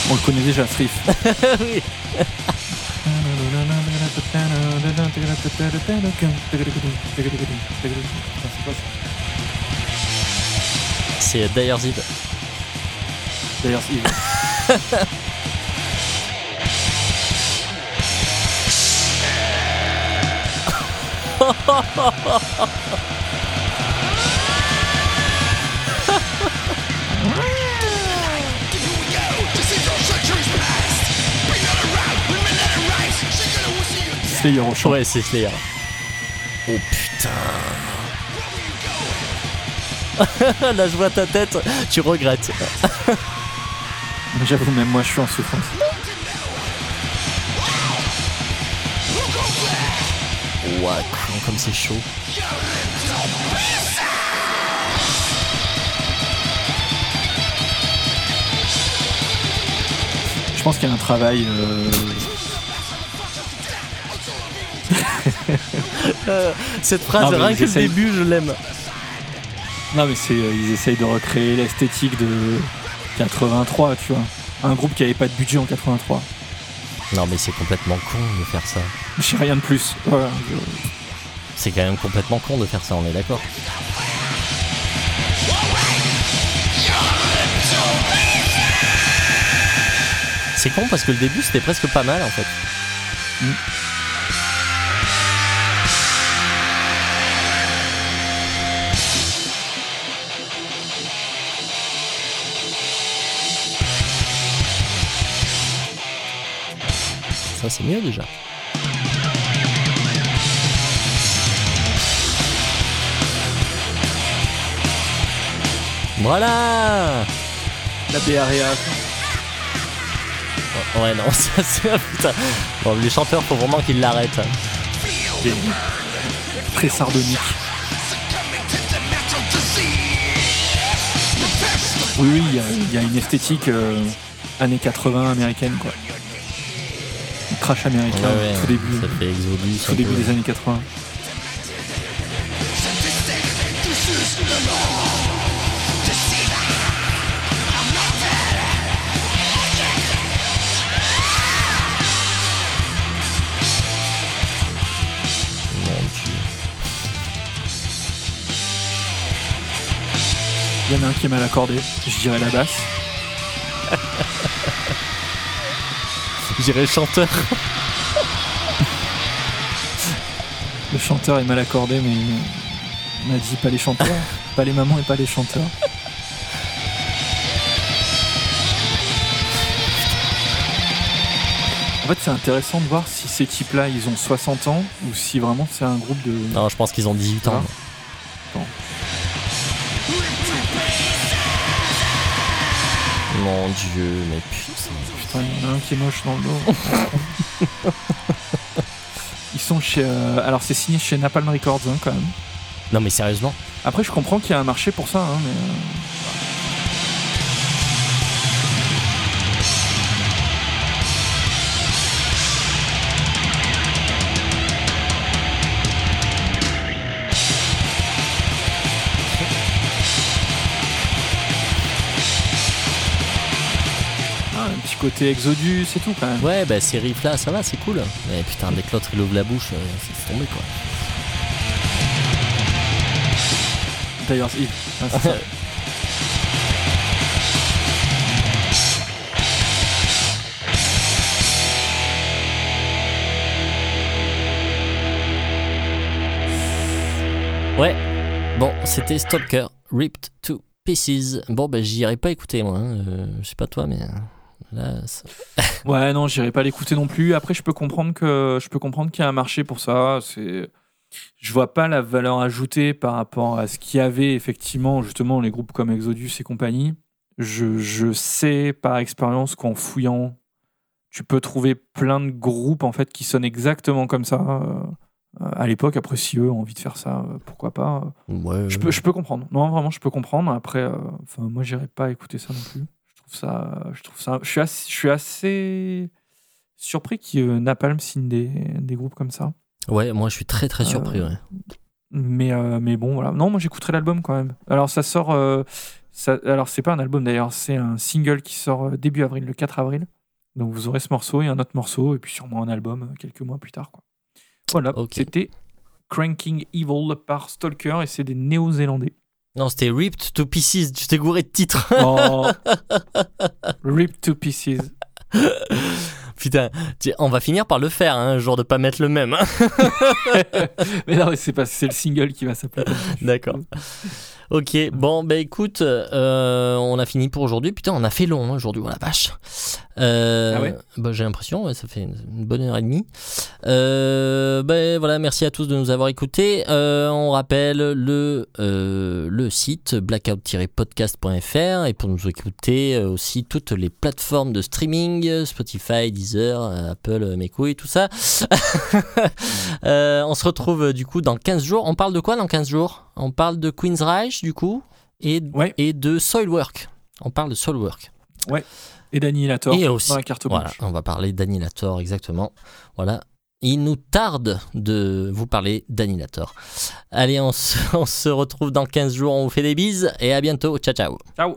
On le connaît déjà, ce riff. oui. C'est Zid. D'ailleurs, il- Slayer au chant. Ouais, c'est Slayer. Oh putain. Là, je vois ta tête, tu regrettes. J'avoue, même moi, je suis en souffrance. Ouah, comme c'est chaud. Je pense qu'il y a un travail. euh, Cette phrase, Non, rien ils que le début, je l'aime. Non, mais c'est, euh, ils essayent de recréer l'esthétique de 83, tu vois. Un groupe qui avait pas de budget en 83. Non, mais c'est complètement con de faire ça. Je sais rien de plus. Voilà. C'est quand même complètement con de faire ça, on est d'accord. C'est con parce que le début c'était presque pas mal en fait. Mm. Ça c'est mieux déjà. Voilà La BRA. Oh, Ouais non, ça c'est... Putain. Bon, les chanteurs faut vraiment qu'ils l'arrêtent. Très sardonique. Oui, oui, il y a- il y, a une esthétique euh, années 80 américaine, quoi. Crash américain, Ouais, ouais, tout début, Ça fait Exodus. tout début peu. des années 80. Mon Dieu. Il y en a un qui est mal accordé, je dirais la basse. Chanteur. Le chanteur est mal accordé, mais on a dit pas les chanteurs, pas les mamans et pas les chanteurs. En fait, c'est intéressant de voir si ces types-là, ils ont 60 ans ou si vraiment c'est un groupe de. Non, je pense qu'ils ont 18 ans. Bon. Mon Dieu, mais putain. Putain, il y en a un qui est moche dans le dos. Ils sont chez. euh, Alors, c'est signé chez Napalm Records hein, quand même. Non mais sérieusement. Après, je comprends qu'il y a un marché pour ça, hein, mais. euh, côté Exodus et tout quand même. Ouais, bah ces riffs là, ça va, c'est cool. Mais putain, dès que l'autre il ouvre la bouche, euh, c'est tombé quoi. D'ailleurs, il- ah, ça. Ouais. Bon, c'était Stalker, Ripped to Pieces. Bon, bah j'irai pas écouter moi. hein. Euh, je sais pas toi, mais euh, là, ça- Ouais, non, j'irai pas l'écouter non plus. Après, je peux comprendre que je peux comprendre qu'il y a un marché pour ça. C'est, je vois pas la valeur ajoutée par rapport à ce qu'il y avait effectivement justement les groupes comme Exodus et compagnie. Je, je sais par expérience qu'en fouillant, tu peux trouver plein de groupes en fait qui sonnent exactement comme ça euh, à l'époque. Après, si eux ont envie de faire ça, euh, pourquoi pas. ouais. Je peux, je peux comprendre. Non, vraiment, je peux comprendre. Après, euh, enfin, moi, j'irai pas écouter ça non plus. Trouve ça, je trouve ça, je suis assez, je suis assez surpris que Napalm signe des, des groupes comme ça. Ouais, moi je suis très très surpris. Euh, ouais. Mais, euh, mais bon, voilà. Non, moi, j'écouterai l'album quand même. Alors, ça sort. euh, ça, alors, c'est pas un album d'ailleurs, c'est un single qui sort début avril, le 4 avril. Donc, vous aurez ce morceau et un autre morceau, et puis sûrement un album quelques mois plus tard. Quoi. Voilà, c'était Cranking Evil par Stalker, et c'est des Néo-Zélandais. Non, c'était Ripped to Pieces. Tu t'es gouré de titre. Oh. Rip to pieces. Putain, on va finir par le faire, hein, un jour de pas mettre le même. hein. mais non, c'est pas c'est le single qui va s'appeler. D'accord. Ok, bon, bah écoute, euh, on a fini pour aujourd'hui. Putain, on a fait long hein, aujourd'hui, oh la vache. Euh, Ah ouais bah, J'ai l'impression, ouais, ça fait une, bonne heure et demie. Euh, bah, voilà, merci à tous de nous avoir écoutés. Euh, on rappelle le, euh, le site blackout-podcast.fr et pour nous écouter aussi toutes les plateformes de streaming, Spotify, Deezer, Apple, mes couilles, tout ça. On se retrouve du coup dans 15 jours. On parle de quoi dans 15 jours? On parle de Queen's Reich du coup et, Ouais. et de Soilwork. On parle de Soilwork. Et d'Annihilator Et aussi- dans la carte Voilà, on va parler d'Annihilator exactement. Voilà. Il nous tarde de vous parler d'Annihilator. Allez, on se, on se retrouve dans 15 jours. On vous fait des bises et à bientôt. Ciao, ciao. Ciao.